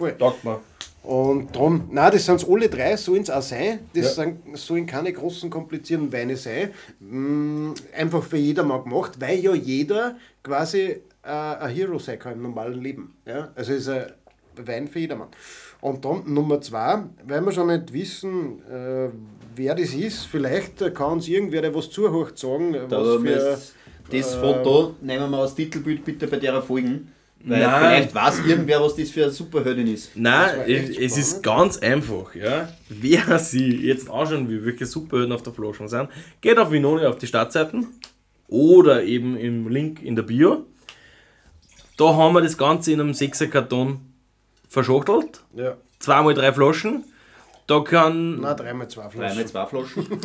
Voll. Taugt man. Und darum, nein, das sind alle drei, sollen es auch sein. Das ja. sind, sollen keine großen, komplizierten Weine sein. Mm, einfach für jedermann gemacht, weil ja jeder quasi äh, ein Hero sein kann im normalen Leben. Ja? Also ist ein Wein für jedermann. Und dann Nummer zwei, weil wir schon nicht wissen, äh, wer das ist, vielleicht kann uns irgendwer, der was zuhört, sagen, da was für, Das äh, Foto nehmen wir als Titelbild bitte bei der Folgen. Weil Nein. vielleicht weiß irgendwer, was das für eine Superheldin ist. Nein, es ist ganz einfach. Ja. Wer sie jetzt anschauen will, welche Superhelden auf der Flasche sind, geht auf Vinoni auf die Startseiten oder eben im Link in der Bio. Da haben wir das Ganze in einem 6er Karton verschachtelt. Ja. Zweimal drei Flaschen. Da kann. Nein, dreimal zwei Flaschen. Dreimal zwei Flaschen.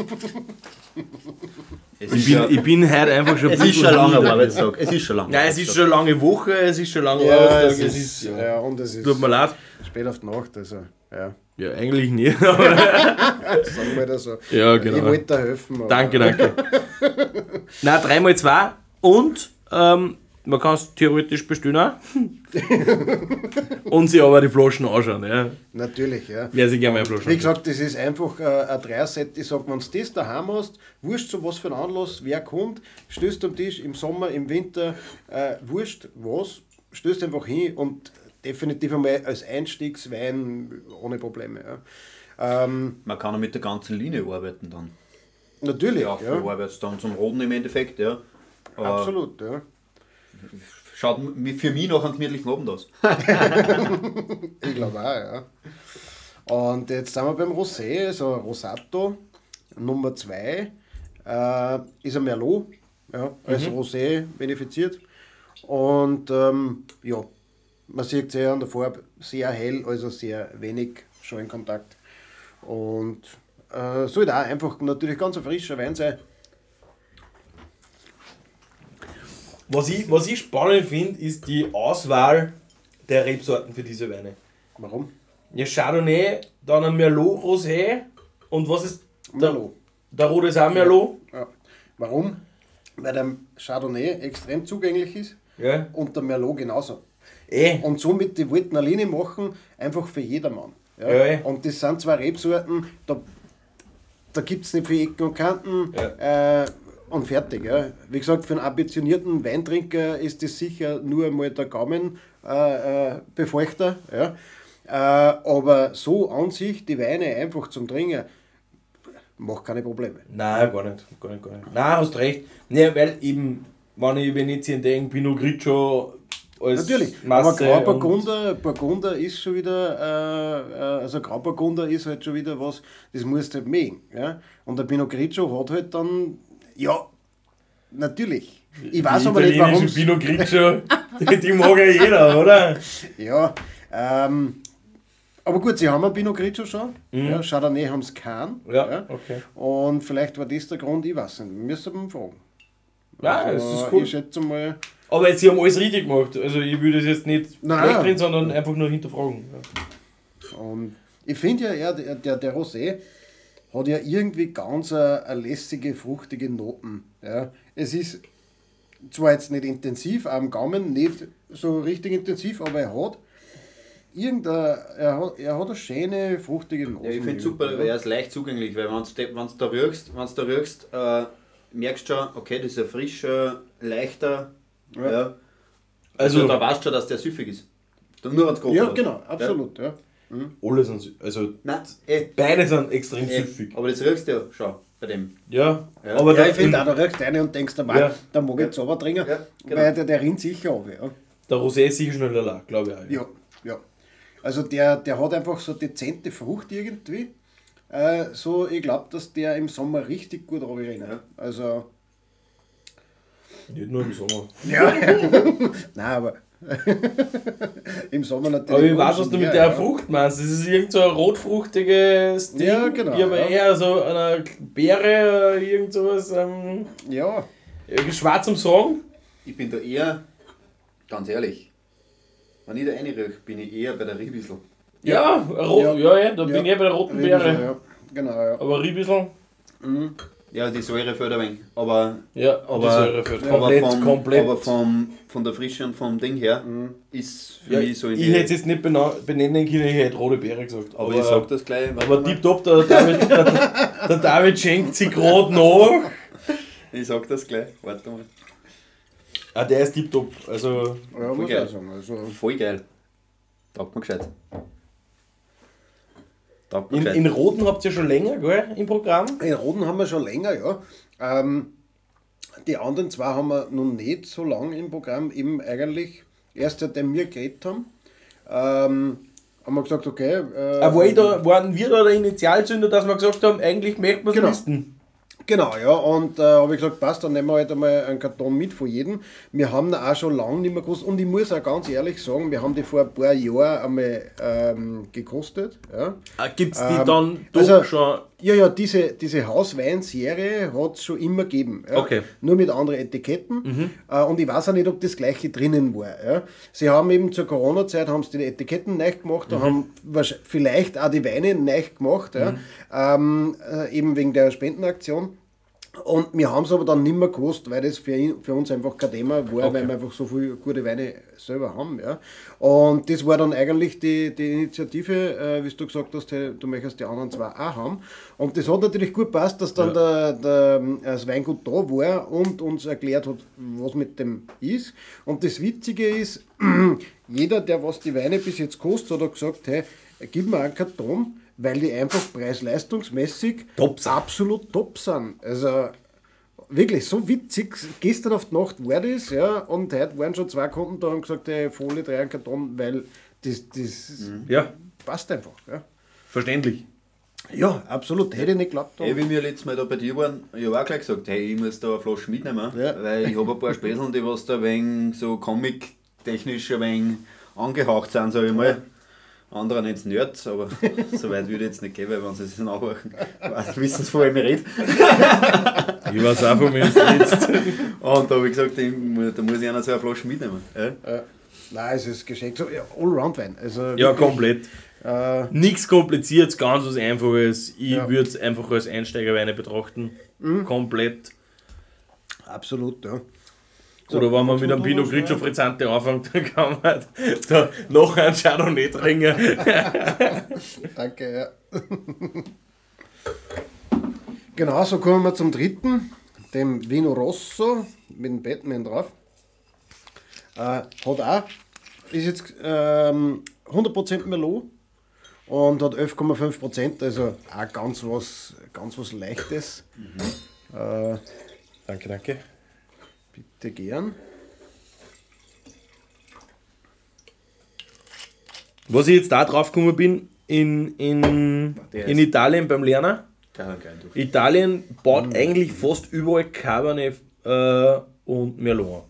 ich, bin, ich bin heute einfach schon Es ist schon lange Arbeitstag. Es ist schon lange. Nein, es ist schon lange Woche, es ist schon lange ja, Arbeitstag. Es ist, ja. ja, und es ist. Tut mir leid. Spät auf die Nacht, also. Ja. Ja, eigentlich nicht. Sagen wir das so. Ja, genau. Ich wollte da helfen. Danke, danke. Nein, dreimal zwei und ähm, man kann es theoretisch bestellen und sich aber die Flaschen anschauen. Ja. Natürlich, ja. Wer sich gerne mal Flaschen Wie gesagt, das ist einfach äh, ein Dreierset. Ich sage, wenn du das daheim hast, wurscht so was für ein Anlass, wer kommt, stößt am Tisch im Sommer, im Winter, äh, wurscht was, stößt einfach hin und definitiv einmal als Einstiegswein ohne Probleme. Ja. Ähm, Man kann auch mit der ganzen Linie arbeiten dann. Natürlich. Ja, ja. dann zum Roden im Endeffekt, ja. Absolut, ja. Schaut für mich noch einen gemütlichen Abend aus. ich glaube auch, ja. Und jetzt sind wir beim Rosé, also Rosato Nummer 2 äh, ist ein Merlot, ja, als mhm. Rosé benefiziert. Und ähm, ja, man sieht sehr an der Farbe sehr hell, also sehr wenig Schallenkontakt. Und äh, soll auch einfach natürlich ganz ein frischer Wein sein. Was ich, was ich spannend finde, ist die Auswahl der Rebsorten für diese Weine. Warum? Ja, Chardonnay, dann ein Merlot Rosé und was ist der, Merlot. Der rote ist auch Merlot. Ja. Warum? Weil der Chardonnay extrem zugänglich ist ja. und der Merlot genauso. Eh. Und somit die wollten eine Linie machen, einfach für jedermann. Ja? Ja, eh. Und das sind zwei Rebsorten, da, da gibt es nicht viele Ecken und Kanten ja. äh, und fertig. Ja? Wie gesagt, für einen ambitionierten Weintrinker ist das sicher nur einmal der Gaumenbefeuchter. Äh, äh, ja? Äh, aber so an sich, die Weine einfach zum Trinken, macht keine Probleme. Nein, gar nicht. Gar nicht, gar nicht. Nein, hast recht. Nee, weil eben, wenn ich Venetien denke, Pinot Grigio als Natürlich, Masse aber Grauburgunder Burgunder ist schon wieder, äh, äh, also Grauburgunder ist halt schon wieder was, das musst du halt mögen. Ja? Und der Pinot Grigio hat halt dann, ja, natürlich. Ich weiß die aber nicht, warum. Pinot Grigio, die, mag ja jeder, oder? Ja, ähm, aber gut, sie haben ein Pinot Grigio schon. Mhm. Ja, Chardonnay haben sie keinen. Ja, ja, okay. Und vielleicht war das der Grund, ich weiß nicht. Müssen wir fragen. Ja, also, das ist cool. Ich schätze mal. Aber jetzt, sie haben alles richtig gemacht. Also ich würde es jetzt nicht drin, sondern einfach nur hinterfragen. Ja. Und ich finde ja, er, der, der, der Rosé hat ja irgendwie ganz eine, eine lässige, fruchtige Noten. Ja. Es ist zwar jetzt nicht intensiv am Gaumen, nicht so richtig intensiv, aber er hat irgendein, er hat, er hat eine schöne, fruchtige Nase. Ja, ich finde es super, weil er ist leicht zugänglich, weil wenn du da riechst, wenn's da riechst äh, merkst du schon, okay, das ist ein frischer, leichter, ja. ja. Also, also, da weißt du schon, dass der süffig ist. Nur wenn es Ja, genau, absolut, ja. ja. Mhm. Alle sind, also Nein, eh. beide sind extrem eh. süffig. Aber das riechst du ja schon bei dem. Ja, ja. aber ja, ich finde auch, da riechst du eine und denkst, der, ja. der mag jetzt aber trinken, ja, genau. weil der, der rinnt sicher auf. Ja. Der Rosé ist sicher schneller, glaube ich. Auch, ja. ja, ja. Also der, der hat einfach so dezente Frucht irgendwie. Äh, so, ich glaube, dass der im Sommer richtig gut runterrennt. Ja. Also. Nicht nur im Sommer. Ja, nein, aber. Im Sommer natürlich. Aber ich weiß, was du mit der ja. Frucht meinst. Das ist irgend so ein rotfruchtiges Ding. Ja, genau. Ich aber ja. eher so eine Beere oder irgend sowas. Ähm, ja. Schwarz am Song. Ich bin da eher, ganz ehrlich, wenn ich da reinrieche, bin ich eher bei der Riebissel. Ja, rot, ja, ja, ja, da bin ich eher bei der roten Beere. Ja. Genau, ja. Aber Riebissel. Mhm. Ja, die Säure fällt ein wenig. Aber, ja, aber, die Säure fällt ja. komplett, aber, vom, komplett. aber vom, von der Frische und vom Ding her mhm. ist für ja, mich so in Ich hätte es jetzt nicht benennen können, ich hätte rote Beere gesagt. Aber, aber ich sag das gleich. Aber tipptopp, der David, der, der David schenkt sich gerade nach. Ich sag das gleich, warte mal. Ah, der ist tipptopp. Also, ja, voll geil. Sagen, also. Voll geil. Taugt mir gescheit. Taugt in, in Roten habt ihr schon länger, gell, im Programm? In Roten haben wir schon länger, ja. Ähm, die anderen zwei haben wir noch nicht so lange im Programm, eben eigentlich erst seitdem wir geredet haben. Ähm, haben wir gesagt, okay. Äh, Aber war da, waren wir da der Initialzünder, dass wir gesagt haben, eigentlich möchten wir es genau. listen? Genau, ja, und äh, habe ich gesagt, passt, dann nehmen wir halt einmal einen Karton mit von jedem. Wir haben ihn auch schon lange nicht mehr gewusst und ich muss auch ganz ehrlich sagen, wir haben die vor ein paar Jahren einmal ähm, gekostet. Ja. Ah, Gibt es die ähm, dann doch also, schon? Ja, ja, diese, diese Hausweinserie hat es schon immer gegeben. Ja. Okay. Nur mit anderen Etiketten. Mhm. Äh, und ich weiß auch nicht, ob das gleiche drinnen war. Ja. Sie haben eben zur Corona-Zeit haben sie die Etiketten neu gemacht, mhm. haben vielleicht auch die Weine neu gemacht, ja. Mhm. Ähm, äh, eben wegen der Spendenaktion. Und wir haben es aber dann nicht mehr gewusst, weil das für, für uns einfach kein Thema war, okay. weil wir einfach so viele gute Weine selber haben. Ja. Und das war dann eigentlich die, die Initiative, äh, wie du gesagt hast, du möchtest die anderen zwei auch haben. Und das hat natürlich gut passt, dass dann ja. der, der, das Weingut da war und uns erklärt hat, was mit dem ist. Und das Witzige ist, jeder, der was die Weine bis jetzt kostet, hat gesagt, hey, gib mir einen Karton, weil die einfach preis-leistungsmäßig absolut top sind. Also wirklich so witzig. Gestern auf die Nacht war das, ja, und heute waren schon zwei Kunden da und gesagt, hey, Folie, drei Karton, weil das, das mhm. ja. passt einfach. Ja. Verständlich. Ja, absolut. Hätte ich nicht geglaubt. Hey, wie wir letztes Mal da bei dir waren, ich habe auch gleich gesagt, hey, ich muss da eine Flasche mitnehmen, ja. weil ich habe ein paar Späßeln, die was da ein wenig so comic-technisch ein wenig angehaucht sind, sage ich mal. Andere nennen es Nerds, aber so weit würde ich jetzt nicht gehen, weil wenn sie es nachhören, wissen sie, von wem ich rede. ich weiß auch, von wem du redest. Und da habe ich gesagt, da muss ich einer so eine Flasche mitnehmen. Ja? Ja. Nein, es ist geschenkt. So, ja, Allround-Wein. Also ja, komplett. Äh, Nichts kompliziertes, ganz was Einfaches. Ich ja. würde es einfach als Einsteigerweine betrachten. Mhm. Komplett. Absolut, ja. So, Oder wenn man mit einem Pinot Grigio Frizzante anfängt, dann kann man da noch einen Chardonnay trinken. Danke, ja. genau, so kommen wir zum dritten, dem Vino Rosso mit dem Batman drauf. Äh, hat auch, ist jetzt ähm, 100% Merlot und hat 11,5%, also auch ganz was, ganz was Leichtes. Mhm. Äh, danke, danke. Bitte gern. Was ich jetzt da drauf gekommen bin, in, in, in Italien beim Lerner. Italien baut mhm. eigentlich fast überall Cabernet äh, und Merlot.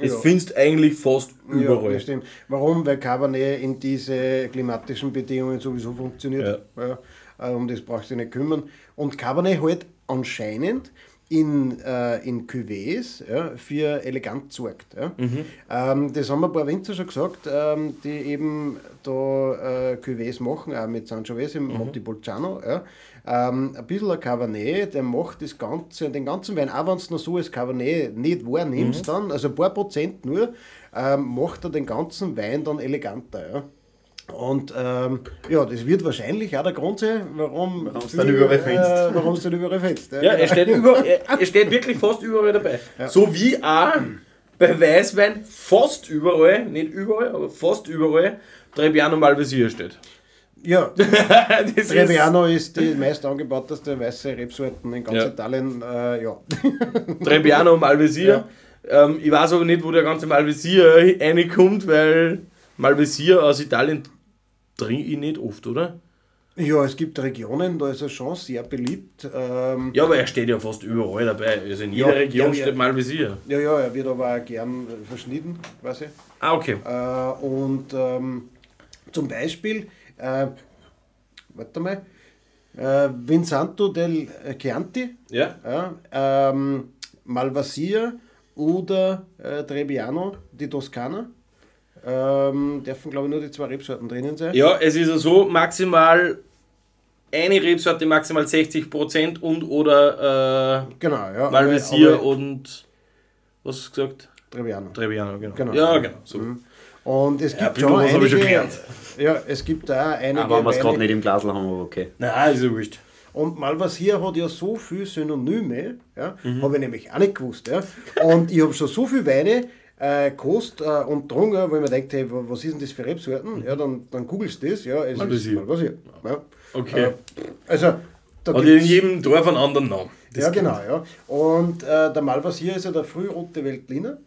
Das ja. findest eigentlich fast überall. Ja, stimmt. Warum? Weil Cabernet in diese klimatischen Bedingungen sowieso funktioniert. Ja. Ja, um das brauchst du nicht kümmern. Und Cabernet halt anscheinend in, äh, in Cuvées ja, für elegant sorgt. Ja. Mhm. Ähm, das haben ein paar Winzer schon gesagt, ähm, die eben da äh, Cuvées machen, auch mit Sangiovese, mhm. Montepulciano. Ja. Ähm, ein bisschen ein Cabernet, der macht das Ganze, den ganzen Wein, auch wenn es noch so als Cabernet nicht wahrnimmst, mhm. dann, also ein paar Prozent nur, ähm, macht er den ganzen Wein dann eleganter. Ja. Und ähm, ja, das wird wahrscheinlich auch der Grund sein, warum es dann überall fetzt. Äh, warum es dann überall fetzt. Ja, ja er, steht über, er, er, steht wirklich fast überall dabei. Ja. So wie auch bei Weißwein fast überall, nicht überall, aber fast überall Trebbiano Malvasia steht. Ja, Trebbiano ist, ist die meist angebauteste weiße Rebsorten in ganz ja. Italien. Äh, ja. Trebbiano Malvasia. Ja. Ähm, ich weiß aber nicht, wo der ganze Malvasia reinkommt, weil Malvasia aus Italien trinke ich nicht oft, oder? Ja, es gibt Regionen, da ist er schon sehr beliebt. Ähm, ja, aber er steht ja fast überall dabei. Also in jeder ja, Region ja, steht mal Visier. Ja, ja, er wird aber auch gern verschnitten, quasi. Ah, okay. Äh, und ähm, zum Beispiel, äh, warte mal, äh, Vinsanto del Chianti, ja. ähm, Malvasia oder äh, Trebbiano di Toscana ähm, dürfen, glaube ich, nur die zwei Rebsorten drinnen sein. Ja, es ist ja so, maximal eine Rebsorte, maximal 60% und oder äh, genau, ja, Malvasier und was hast du gesagt? Trebbiano. Trebbiano, genau. genau. Ja, genau. So. Mhm. Und es gibt ja, schon einige, ich schon gelernt. Ja, es gibt da einige... Aber wir es gerade nicht im Glas haben, aber okay. Nein, ist ja wurscht. Und Malvasier hat ja so viele Synonyme, ja, mhm. habe ich nämlich auch nicht gewusst. Ja. Und ich habe schon so viele Weine, äh, Kost äh, und Drungen, wo ich mir denke, hey, was ist denn das für Rebsorten? Ja, dann, dann googelst du das, ja, es Malvasier. ist Malvasier. Ja. Okay. Äh, also, da Hat in jedem Dorf einen anderen Namen. Das ja, genau, ja. Und äh, der Malvasier ist ja der frührote Weltliner.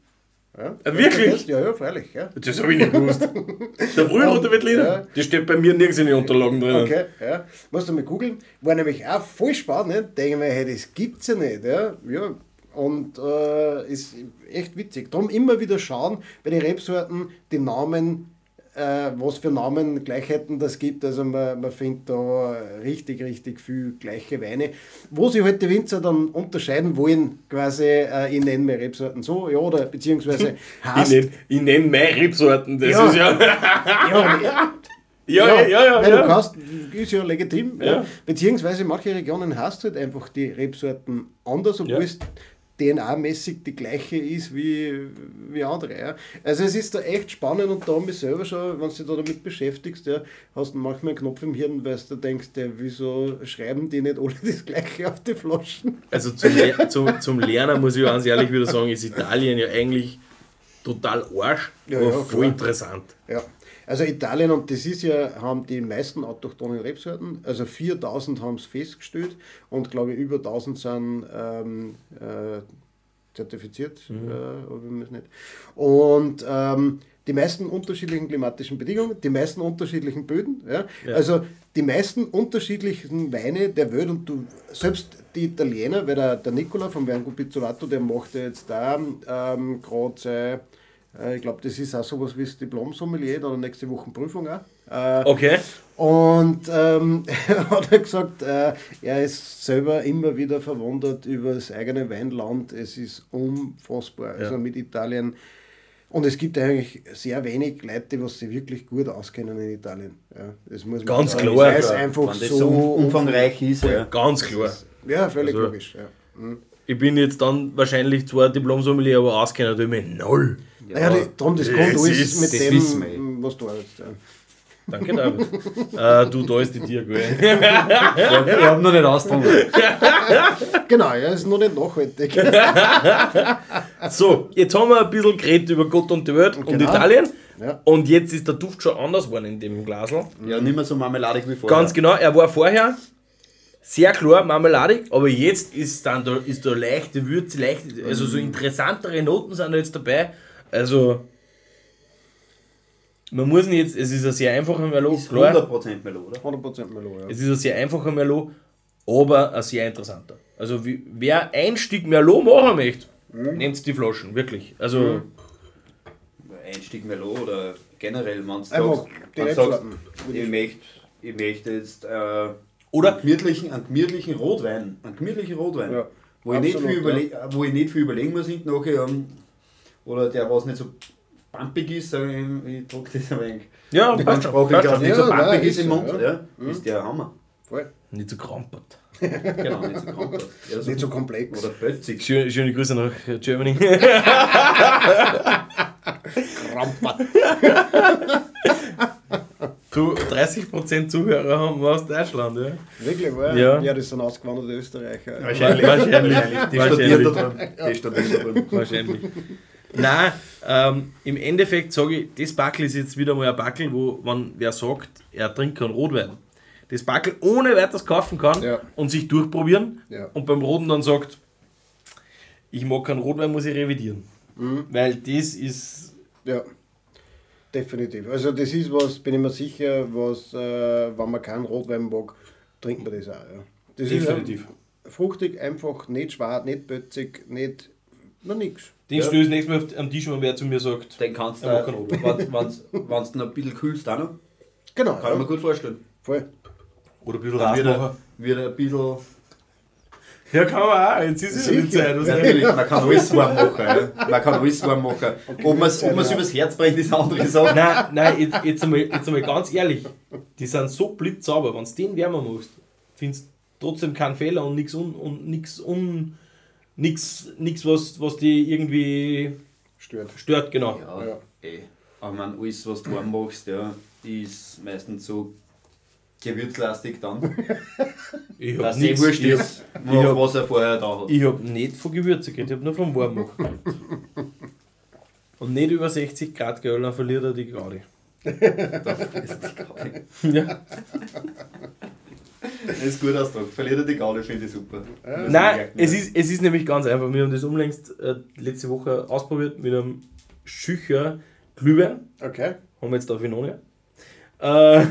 Ja, äh, wirklich? Ja, ja, freilich. Ja. Das habe ich nicht gewusst. Der frührote Weltliner? Ja. Das steht bei mir nirgends in den Unterlagen drin. Okay, ja. Musst du mal googeln. War nämlich auch voll spannend. Denke mir, hey, das gibt's ja nicht. Ja, ja und äh, ist echt witzig. Darum immer wieder schauen bei den Rebsorten die Namen, äh, was für Namen Gleichheiten das gibt. Also man, man findet da richtig, richtig viel gleiche Weine. Wo sich halt die Winzer dann unterscheiden wollen, quasi, äh, ich nenne meine Rebsorten so, ja, oder beziehungsweise heißt, Ich nenne nenn meine Rebsorten, das ja, ist ja... ja, ja, ja, ja, ja. Weil ja. du kannst, ist ja legitim. Ja. Ja. Beziehungsweise manche Regionen hast halt einfach die Rebsorten anders, obwohl es DNA-mäßig die gleiche ist wie, wie andere. Ja. Also es ist da echt spannend und da haben wir selber schon, wenn du dich da damit beschäftigst, ja, hast du manchmal einen Knopf im Hirn, weil du denkst, ja, wieso schreiben die nicht alle das gleiche auf die Flaschen? Also zum, Le zum, zum Lernen muss ich ganz ehrlich wieder sagen, ist Italien ja eigentlich total Arsch, ja, aber ja, voll interessant. Ja. Also Italien, und das ist ja, haben die meisten autochthonen Rebsorten, also 4000 haben es festgestellt und glaube ich über 1000 sind ähm, äh, zertifiziert, mhm. äh, nicht. Und ähm, die meisten unterschiedlichen klimatischen Bedingungen, die meisten unterschiedlichen Böden, ja? ja. also die meisten unterschiedlichen Weine der Welt und du, selbst die Italiener, weil der, der Nicola vom Weingut Pizzolato, der macht ja jetzt da ähm, gerade ich glaube, das ist auch sowas wie das Diplom-Sommelier, dann nächste Woche Prüfung auch. Äh, okay. Und ähm, hat er gesagt, äh, er ist selber immer wieder verwundert über das eigene Weinland. Es ist unfassbar. Ja. Also mit Italien. Und es gibt eigentlich sehr wenig Leute, die sich wirklich gut auskennen in Italien. Ja, das muss Ganz sagen. klar. Weil es einfach so, so umfangreich ist. Ja. Ganz klar. Ja, völlig also, logisch. Ja. Hm. Ich bin jetzt dann wahrscheinlich zwar Diplom-Sommelier, aber auskennen tue ich mich null. Ja, naja, darum, das kommt alles mit dem, was du hast. Ja. Danke, David. äh, du, da ist die Tier, gell? ich habe noch nicht ausgetrunken. genau, ja, ist noch nicht nachhaltig. so, jetzt haben wir ein bisschen geredet über Gott und die Welt genau. und Italien. Ja. Und jetzt ist der Duft schon anders geworden in dem Glasl. Ja, nicht mehr so marmeladig wie vorher. Ganz genau, er war vorher sehr klar marmeladig, aber jetzt ist dann da, ist da leichte Würze, leichte, also so interessantere Noten sind da jetzt dabei. Also, man muss nicht jetzt, es ist ein sehr einfacher Merlot. Ist 100% Merlot, oder? 100% Merlot, ja. Es ist ein sehr einfacher Merlot, aber ein sehr interessanter. Also, wie, wer ein Stück Merlot machen möchte, mhm. nehmt die Flaschen, wirklich. Also, mhm. ein Stück Merlot oder generell, man sagt, ich, möchte, ich möchte jetzt äh, oder einen gemütlichen, einen gemütlichen Rotwein, einen gemütlichen Rotwein, ja, wo, ich nicht viel ja. wo ich nicht viel überlegen muss nachher, um, oder der was nicht so pumpig ist, sage ich, ich druck das ein wenig. Ja, passt schon. Passt nicht so pumpig ist im Mund, ja, ja, mhm. ist der Hammer. Voll. Nicht so krampert. genau, nicht so krampert. Ja, so nicht so komplex. Oder plötzlich. Schöne, schöne Grüße nach Germany. krampert. Du, 30% Zuhörer haben wir aus Deutschland, ja? Wirklich, wahr? Ja. ja, das sind ausgewanderte Österreicher. Wahrscheinlich. Wahrscheinlich. Die studieren da drin. Die studieren da drin. Wahrscheinlich. Nein, ähm, im Endeffekt sage ich, das Backel ist jetzt wieder mal ein Backel, wo man wer sagt, er trinkt keinen Rotwein. Das Backel ohne weiteres kaufen kann ja. und sich durchprobieren ja. und beim Roten dann sagt, ich mag keinen Rotwein, muss ich revidieren. Mhm. Weil das ist. Ja, definitiv. Also, das ist was, bin ich mir sicher, was, äh, wenn man keinen Rotwein mag, trinkt man das auch. Ja. Das definitiv. ist fruchtig, einfach, nicht schwarz, nicht bötzig, nicht. Noch nichts. Den ja. stößt nächstes Mal am Tisch, wenn wer zu mir sagt, den kannst du, wenn du noch ein bisschen kühlst, auch noch. Genau. Kann ja. ich mir gut vorstellen. Voll. Oder ein bisschen Dann wird ein bisschen. Ja, kann man auch. Jetzt ist es ja die Zeit. Natürlich, man kann alles warm machen. Ja. Man kann alles warm machen. Ob man es übers Herz bringt, ist eine andere Sache. Nein, nein jetzt, jetzt, einmal, jetzt einmal ganz ehrlich. Die sind so blitzsauber. Wenn du den wärmer machst, findest du trotzdem keinen Fehler und nichts un, und nix un, nix, nix was, was die irgendwie stört. Stört, genau. Ja, ja. Ey. Aber man, alles, was du warm machst, ja, ist meistens so gewürzlastig dann. ich hab nicht wurscht ist, wo, hab, was er vorher da hat. Ich habe nicht von Gewürze geredet, ich habe nur vom Warmmachen Und nicht über 60 Grad, gell, dann verliert er die Gaudi. da er die Gaudi. Ja. Das ist gut Ausdruck. Verliert er die Gaudi, finde ich super. Ja, Nein, es ist, es ist nämlich ganz einfach. Wir haben das unlängst äh, letzte Woche ausprobiert mit einem Schücher Glühwein. Okay. Haben wir jetzt auf Vinonia. Äh,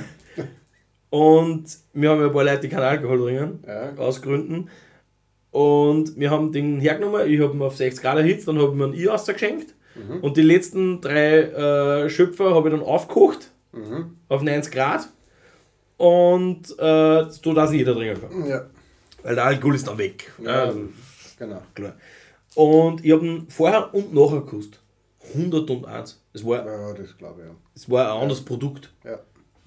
und wir haben ja ein paar Leute, die keinen Alkohol trinken, ja. aus Gründen. Und wir haben den hergenommen, ich habe ihn auf 60 Grad erhitzt, dann habe ich mir ein I ausgeschenkt. Mhm. Und die letzten drei äh, Schöpfer habe ich dann aufgekocht mhm. auf 90 Grad. Und äh, so dass jeder trinken kann. Ja. Weil der Alkohol ist dann weg. Ja, also, genau. Klar. Und ich habe ihn vorher und nachher gekostet. 101. Es war, ja, das glaube ich. Ja. Es war ein anderes Produkt. Ja.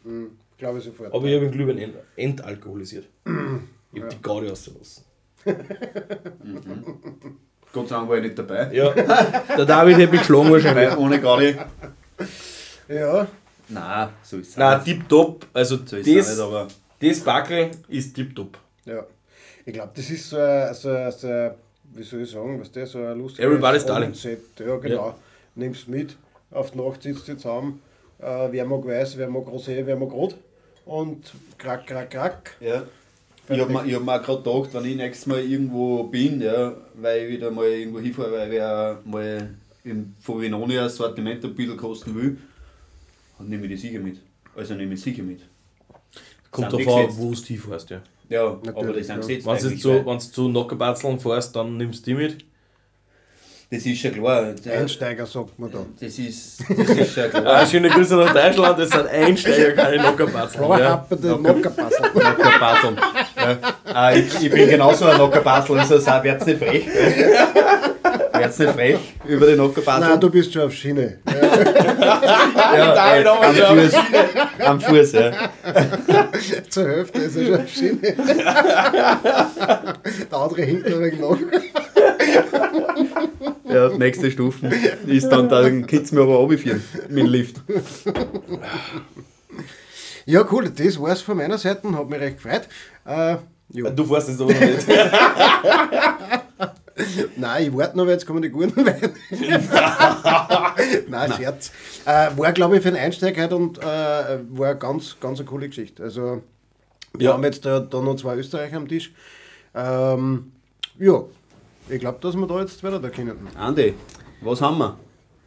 Mhm. Glaube ich sofort. Aber ich habe den Glühwein ent entalkoholisiert. ich habe ja. die Gaudi ausgelassen. mhm. Gott sei Dank war ich nicht dabei. Ja, der David hätte mich geschlagen wahrscheinlich. Ohne Gaudi. Ja. Nein, so ist es Nein, tipptopp. Also so das, nicht, aber das Backel ist tipptopp. Ja. Ich glaube, das ist so ein, so, ein, so ein, wie soll ich sagen, was der so ein lustiges Everybody's Darling. Ja, genau. Ja. Nimmst mit, auf die Nacht sitzt du zusammen Äh, wer mag weiß, wer mag Rosé, wer mag Rot. Und krack, krack, krack. Ja. Ich habe mir, hab mir auch gerade gedacht, wenn ich nächstes Mal irgendwo bin, ja, weil ich wieder mal irgendwo hinfahre, weil ich mal im Forinoni ein Sortiment ein bisschen kosten will, dann nehme ich die sicher mit. Also nehme ich sicher mit. Kommt davon, an, wo du hinfährst, ja. Ja, Natürlich, aber das sind gesetzt. Wenn du zu, wenn du zu Nockerbatzeln fährst, dann nimmst du die mit. Das ist ja klar. Einsteiger sagt man da. Das ist, das ist ja klar. ah, schöne Grüße nach Deutschland, das sind Einsteiger, keine. Vorhappende ja. Nockerbasteln. Ja. Ah, ich, ich, bin genauso ein Nockerbastel, also sag, werd's nicht frech. Werd's nicht frech über den Nockerbastel. Nein, du bist schon auf Schiene. Ja, ja äh, am, Fuß, am Fuß, ja. Zur Hälfte ist er schon auf Schiene. Der andere hinten ein wenig noch. Ja, die nächste Stufe ist dann, dann Kids mir aber runterführen mit dem Lift. Ja, cool, das war's von meiner Seite, hat mich recht gefreut. Äh. Du fährst es aber noch nicht. Nein, ich warte noch, weil jetzt kommen die guten Weine. Nein, Scherz. Äh, war, glaube ich, für den Einsteig heute und äh, war eine ganz, ganz eine coole Geschichte. Also, wir ja. haben jetzt da, da noch zwei Österreicher am Tisch. Ähm, ja, ich glaube, dass wir da jetzt weiter da können. Andi, was haben wir?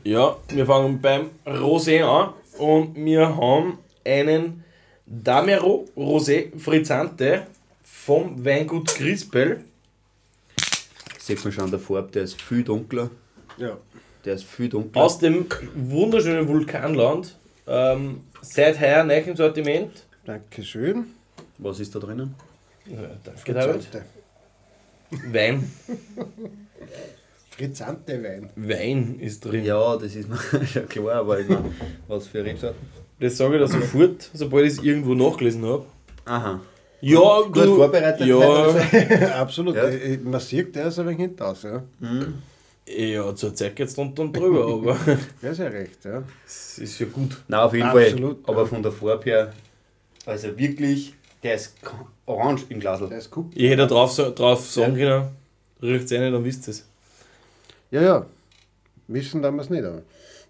Ja, wir fangen beim Rosé an und wir haben einen Damero Rosé Frizzante vom Weingut Grispel. Sieht man schon an der Farbe, der ist viel dunkler. Ja. Der ist viel dunkler. Aus dem wunderschönen Vulkanland. Ähm, seit heuer neu im Sortiment. Dankeschön. Was ist da drinnen? Ja, danke, David. Wein. Frizzante Wein. Wein ist drin. Ja, das ist mir schon klar, aber ich meine, was für Rebsorten? Das sage ich da sofort, sobald ich es irgendwo nachgelesen habe. Aha. Ja, gut du, vorbereitet. Ja, absolut. Ja. Man sieht, der ist ein wenig hinter aus. Ja. Mhm. Ja, zur Zeit geht es dann, dann drüber, aber. Ja, ist ja recht, ja. Das ist ja gut. Nein, auf jeden Absolut, Fall. Aber von der Farbe her, also wirklich, der ist orange im Glas. Der ist cool. Ich hätte drauf, drauf sagen ja. können, riecht es eh nicht, dann wisst ihr es. Ja, ja. Wissen wir es nicht, aber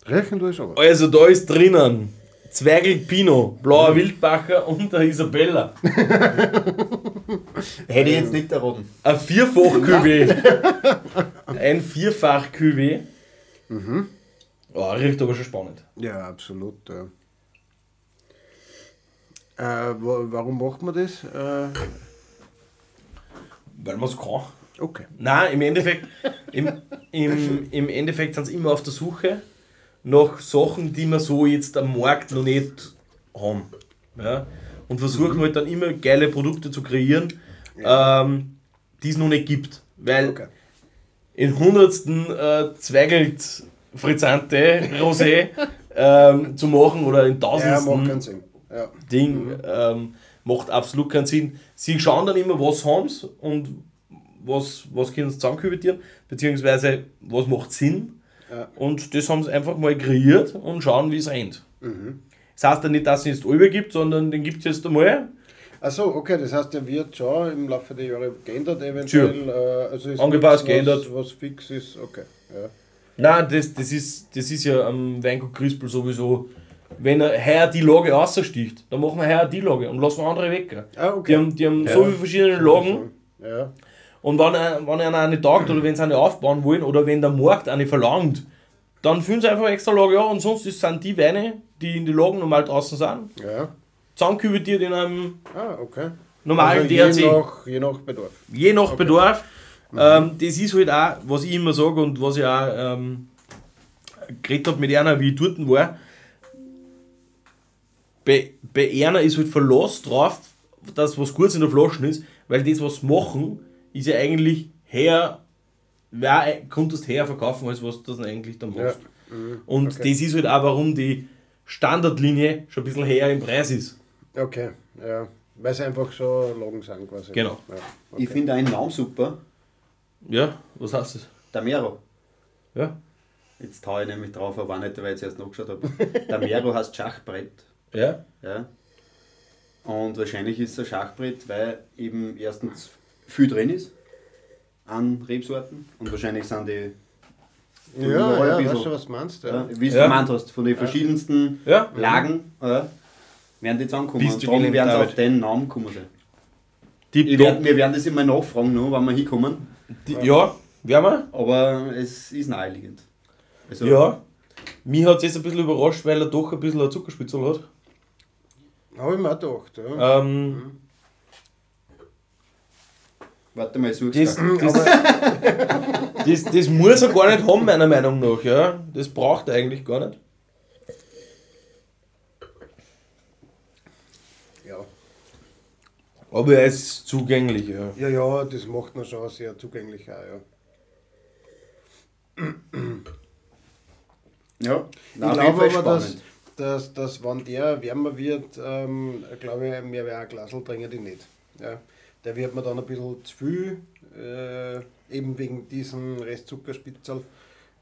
riechen du es aber. Also da ist drinnen Zwergel Pino, blauer mhm. Wildbacher und der Isabella. Hätte ich jetzt nicht erraten. Ein Vierfach-Cuvée. Ein Vierfach-Cuvée. Mhm. Oh, riecht aber schon spannend. Ja, absolut. Ja. Äh, warum macht man das? Äh, Weil man es kann. Okay. Nein, im Endeffekt, im, im, im Endeffekt sind sie immer auf der Suche nach Sachen, die wir so jetzt am Markt noch nicht haben. Ja? Und versuchen mhm. halt dann immer geile Produkte zu kreieren, ja. ähm, die es noch nicht gibt. Weil okay. in hundertsten äh, Zweigelt Frizzante Rosé ähm, zu machen oder in tausendsten ja. Ja. Ding mhm. ähm, macht absolut keinen Sinn. Sie schauen dann immer, was haben sie und was, was können sie zusammenkübitieren, beziehungsweise was macht Sinn. Ja. Und das haben sie einfach mal kreiert und schauen, wie es rennt. Mhm. Das heißt ja nicht, dass es jetzt gibt, sondern den gibt es jetzt einmal. Achso, okay, das heißt, der wird schon im Laufe der Jahre geändert, eventuell. Sure. Äh, also ist Angepasst, geändert. Was fix ist, okay. Ja. Nein, das, das, ist, das ist ja am Weingut Crispel sowieso. Wenn er heuer die Lage raussticht, dann machen wir heuer die Lage und lassen andere weg. Ah, okay. Die haben, die haben ja. so viele verschiedene Lagen. Ja. Und wenn, wenn einer eine taugt oder wenn sie eine aufbauen wollen oder wenn der Markt eine verlangt, dann führen sie einfach extra Lager an und sonst sind die Weine, die in den Lagen normal draußen sind, ja. zusammenkübetiert in einem ah, okay. normalen also DRC. Je nach, je nach Bedarf. Je nach okay. Bedarf. Mhm. Ähm, das ist halt auch, was ich immer sage und was ich auch ähm, geredet habe mit einer, wie ich dort war. Bei, bei einer ist halt Verlass drauf, dass was Gutes in der Flasche ist, weil das, was machen, ist ja eigentlich her, wer konntest her verkaufen, als was du das eigentlich dann machst. Ja. Mhm. Und okay. das ist halt auch, warum die Standardlinie schon ein bisschen her im Preis ist. Okay, ja. Weil sie einfach so Logen sind quasi. Genau. Ja. Okay. Ich finde einen Namen super. Ja, was heißt das? Damero. Ja. Jetzt taue ich nämlich drauf, aber auch nicht, weil ich jetzt erst nachgeschaut habe. Damero heißt Schachbrett. Ja. ja. Und wahrscheinlich ist es ein Schachbrett, weil eben erstens viel drin ist an Rebsorten und wahrscheinlich sind die Ja, ja, ja weißt du, was du meinst. Ja. Wie du ja. gemeint hast, von den verschiedensten ja. Lagen ja, werden die jetzt ankommen. Bist und darum werden sie auf den Namen kommen sein. Werd, wir werden das immer nachfragen, noch, wann wir hinkommen. Die, ja, werden wir. Aber es ist naheliegend. Also, ja, mich hat es jetzt ein bisschen überrascht, weil er doch ein bisschen eine Zuckerspitzel hat. Habe ich mir auch gedacht, ja. Ähm, mhm. Warte mal, ich suche das, das, das, das muss er gar nicht haben, meiner Meinung nach. Ja? Das braucht er eigentlich gar nicht. Ja. Aber er ist zugänglich, ja. Ja, ja, das macht man schon sehr zugänglich auch, ja. Ja, ich glaube aber, dass, dass, dass, wenn der wärmer wird, ähm, glaube ich, mehr wäre ein Glasl trinken die nicht. Ja der wird mir dann ein bisschen zu viel, äh, eben wegen diesem Restzuckerspitzel,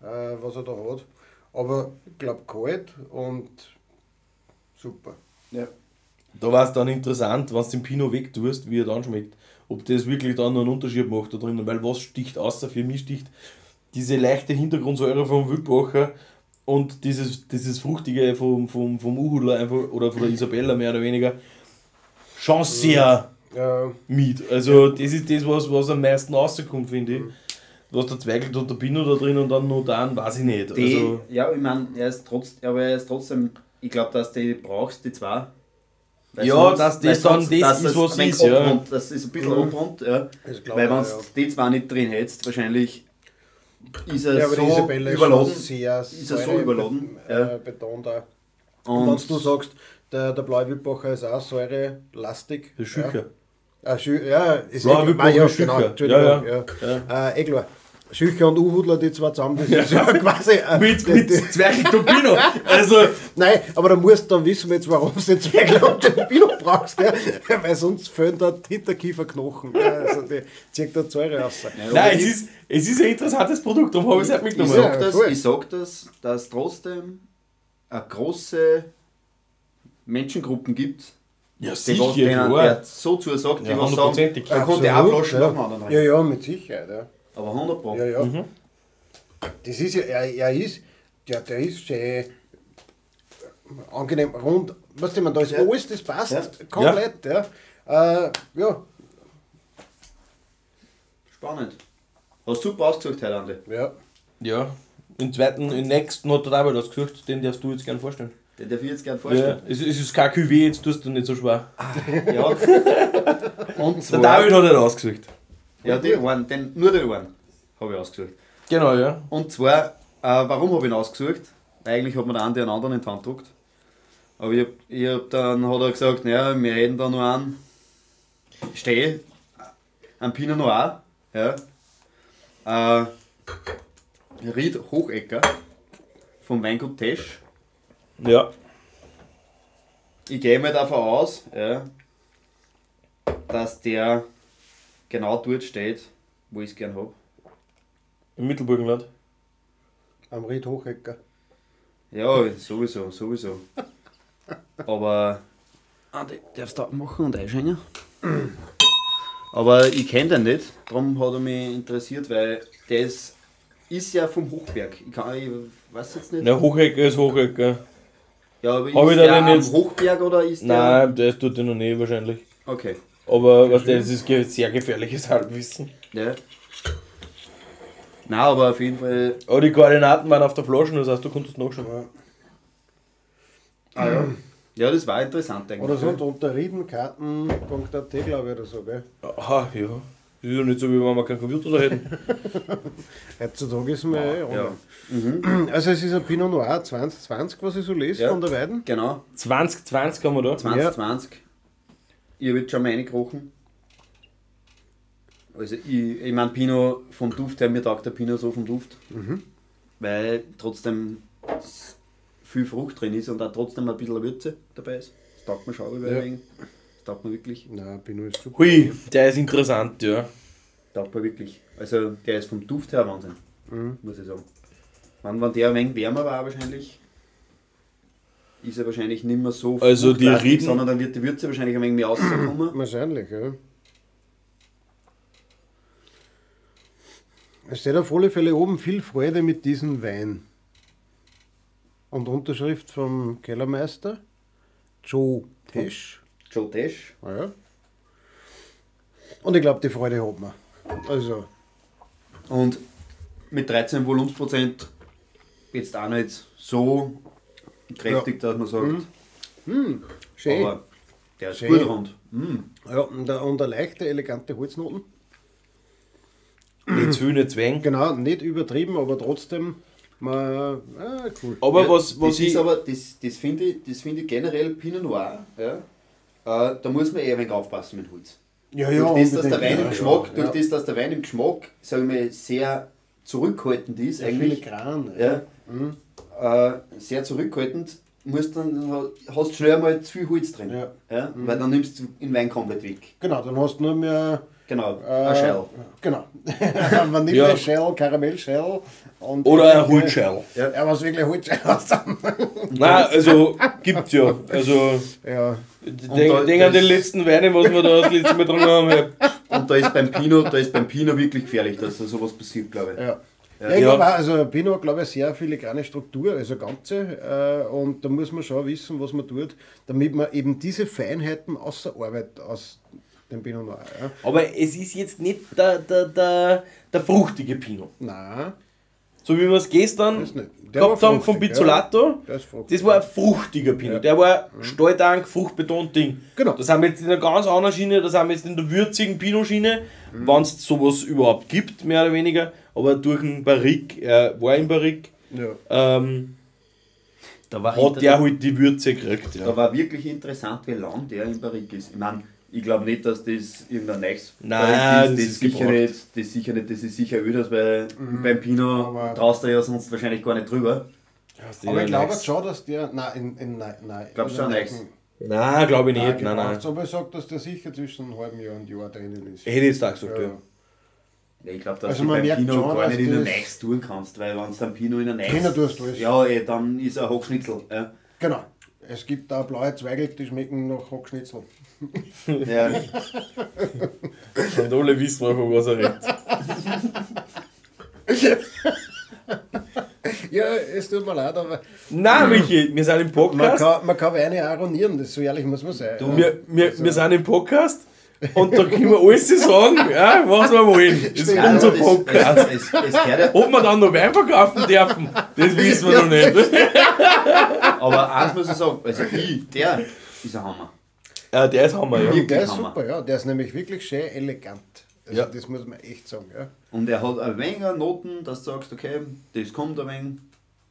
äh, was er da hat. Aber ich glaube kalt und super. Ja. Da war es dann interessant, wenn du den Pinot wegtust, wie er dann schmeckt. Ob das wirklich dann noch einen Unterschied macht da drinnen. Weil was sticht außer für mich sticht diese leichte Hintergrundsäure vom Wildbacher und dieses, dieses Fruchtige vom, vom, vom Uhudler einfach, oder von der Isabella mehr oder weniger schon sehr ja. mit. Also das ist das, was, was am meisten rauskommt, finde ich. Was der Zweigelt und der Pino da drin und dann nur dann, weiß ich nicht. Die, also, ja, ich meine, er ist trotzdem, aber er ist trotzdem, ich glaube, dass du die brauchst, die zwei. Weil ja, sonst, dass das dann das dass ist, was ist, ja. Das ist ein bisschen mhm. abrund, ja. Weil wenn du ja. die zwei nicht drin hättest, wahrscheinlich ist er ja, so überladen. Sehr ist er so überladen. Ja. Beton da. Und, und wenn du sagst, der, der blaue Wildbacher ist auch säurelastig. Der Schücher. Ja. Ah, Schü ja, ist ja, eh, ah, ja, genau, Entschuldigung. Ja, ja. ja. Äh, eh klar. Schücher und Uhudler, die zwei zusammen, das ist ja quasi. Äh, mit mit Zwerchel Topino. Also. Nein, aber da musst du dann wissen, jetzt, warum du den Zwerchel und Topino brauchst, gell? weil sonst fehlen da Hinterkieferknochen. Gell? Also die zieht da Säure raus. Nein, es ist, es ist ein interessantes Produkt, darum habe ich es halt mitgenommen. Ich sage das, ich sag das, dass trotzdem eine große Menschengruppen gibt, ja, sicher, die, denen, der so zusagt, ja, die was sagen, er konnte auch Flaschen ja. nach Ja, ja, mit Sicherheit. Ja. Aber 100 Pro. Ja, ja. Mhm. Das ist ja, er, er ist, der, der ist sehr angenehm rund. Weißt du, man, da ist ja. alles, das passt ja. komplett. Ja. Ja. Äh, ja. Spannend. Hast du super ausgesucht, Herr Lande. Ja. Ja. Im zweiten, im nächsten hat er auch was gesucht, den darfst du jetzt gerne vorstellen. Den darf ich jetzt gerne vorstellen. Ja, es, es ist kein QW, jetzt tust du nicht so schwer. Ah, ja. Und zwar, Der David hat er ausgesucht. Ja, die einen, den, nur den einen habe ich ausgesucht. Genau, ja. Und zwar, äh, warum habe ich ihn ausgesucht? Eigentlich hat mir der eine den anderen in die Hand gedruckt. Aber ich hab, ich hab dann hat er gesagt, naja, wir hätten da nur einen. Stehe, ein Pinot Noir. Ja. Äh, Ried Hochecker vom Weingut Tesch. Ja. Ich gehe mal davon aus, ja, dass der genau dort steht, wo ich es gern habe. Im Mittelburgenland? Am Ried Hochecker. Ja, sowieso, sowieso. Aber. Ah, die darfst du machen und einschenken. Aber ich kenne den nicht, darum hat er mich interessiert, weil der ist, ist ja vom Hochberg. Ich, kann, ich weiß jetzt nicht. Der Hochecker ist Hochecker. Ja, aber Hab ist der am jetzt... Hochberg oder ist der... Nein, der ist dort in der Nähe wahrscheinlich. Okay. Aber was der, das ist sehr gefährliches Halbwissen. Ja. Nein, aber auf jeden Fall... Aber die Koordinaten waren auf der Flasche, das heißt, du konntest nachschauen. Ja. Ah ja. Ja, das war interessant eigentlich. Oder so unter riedenkarten.at, glaube ich, oder so, gell? Aha, ja. Das ist ja nicht so, wie wenn wir keinen Computer da hätten. Heutzutage ist man ja, ja. Mhm. Also es ist ein Pinot Noir 2020, was ich so lese ja. von der Weiden. Genau. 2020 haben wir da. 2020. Ja. Ich habe jetzt schon mal reingerochen. Also ich, ich meine Pinot vom Duft her, mir taugt der Pinot so vom Duft. Mhm. Weil trotzdem viel Frucht drin ist und auch trotzdem ein bisschen Würze dabei ist. Das taugt mir schon ja. Taugt mir wirklich. Nein, Pinot ist super. Hui, der ist interessant, ja. Taugt mir wirklich. Also der ist vom Duft her Wahnsinn, mhm. muss ich sagen. Wenn, wenn der ein wenig wärmer war wahrscheinlich, ist er wahrscheinlich nicht mehr so also die Rieden, sondern dann wird die Würze wahrscheinlich ein wenig mehr rauskommen. Wahrscheinlich, ja. Es steht auf alle Fälle oben viel Freude mit diesem Wein. Und Unterschrift vom Kellermeister Joe Tesch. Joe Tesch. Ah, ja. Und ich glaube, die Freude hat man. Also. Und mit 13 Volumensprozent jetzt auch nicht so kräftig, ja. dass man sagt. Mm. Mm. Schön. Aber der ist Schön. gut rund. Mm. Ja, und, und eine leichte, elegante Holznoten. Nicht zu viel, nicht wenig. Genau, nicht übertrieben, aber trotzdem mal, ah, cool. Aber ja, was, was das ich. Ist aber, das, das finde ich, find ich generell Pinot Noir, ja, äh, da muss man eher ein wenig aufpassen mit Holz. Ja, ja, durch das, dass der Wein im Geschmack, ja, durch das, dass der Wein im Geschmack, sage ich mal, sehr zurückhaltend ist, ja, eigentlich. Viele Gran, ja. Mhm. Äh, sehr zurückhaltend, musst dann, hast du schnell einmal zu viel Holz drin. Ja. Ja? Mhm. Weil dann nimmst du den Wein komplett weg. Genau, dann hast du nur mehr. Genau, äh, ein Shell. Genau. Vanille ja. Shell, Karamell Shell. Und Oder ein Holzshell. Ja, ja was wirklich Holzshell hast. Nein, also gibt's ja. Also, ja. Denk, denk an den letzten Weinen, was wir da das letzte Mal dran haben. Und da ist beim Pinot, da ist beim Pinot wirklich gefährlich, dass da sowas passiert, glaube ich. Ja. Ja, ich glaube also Pinot, glaube ich, sehr filigrane Struktur, also ganze. Äh, und da muss man schon wissen, was man tut, damit man eben diese Feinheiten außer Arbeit aus dem Pinot Noir. Ja. Aber es ist jetzt nicht der, der, der, der fruchtige Pinot. Nein. So wie wir es gestern gehabt haben vom Pizzolato. Ja, das war ein fruchtiger Pinot. Ja. Der war mhm. stalldank, fruchtbetont Ding. Genau. Da sind wir jetzt in einer ganz anderen Schiene, da sind wir jetzt in der würzigen Pinot-Schiene, mhm. wenn es sowas überhaupt gibt, mehr oder weniger. Aber durch den Barrique, er war im Barrique, ja. ähm, da war hat der halt die Würze gekriegt. Ja. Da war wirklich interessant, wie lang der im Barrique ist. Ich meine, ich glaube nicht, dass das irgendein neues Nein, ist. Das, das, ist sicher nicht, das ist sicher nicht, das ist sicher öders, weil mhm. beim Pinot traust du ja sonst wahrscheinlich gar nicht drüber. Aber ich glaube schon, dass der. Nein, in, in, nein, nein. Glaubst du schon nichts? Nein, glaube ich nicht. Nein, nein, nein. Aber ich sage, dass der sicher zwischen einem halben Jahr und einem Jahr drinnen ist. Hätte ich jetzt auch gesagt, ja. ja. Ich glaube, dass also du beim Pinot schon, gar nicht in der Nice tun kannst, weil wenn du dann Pinot in der. Pinot tust du Ja, ey, dann ist er Hochschnitzel. Ja. Genau. Es gibt da blaue Zweigel, die schmecken nach Hochschnitzel. Ja. Und alle wissen, von was er redet. ja, es tut mir leid, aber. Nein, Michi, wir sind im Podcast. Man kann, man kann Weine aronieren, das so ehrlich muss man sein. Du, wir, wir, also. wir sind im Podcast. Und da können wir alles sagen, ja, was wir wollen. Das ist unser Podcast. Es, es, es Ob wir dann noch Wein verkaufen dürfen, das wissen wir noch nicht. Aber eins muss ich sagen, also ich, der ist ein Hammer. Ja, der ist Hammer, ja. Der ist super, ja. Der ist nämlich wirklich schön elegant. Also ja. Das muss man echt sagen, ja. Und er hat ein wenig Noten, dass du sagst, okay, das kommt ein wenig,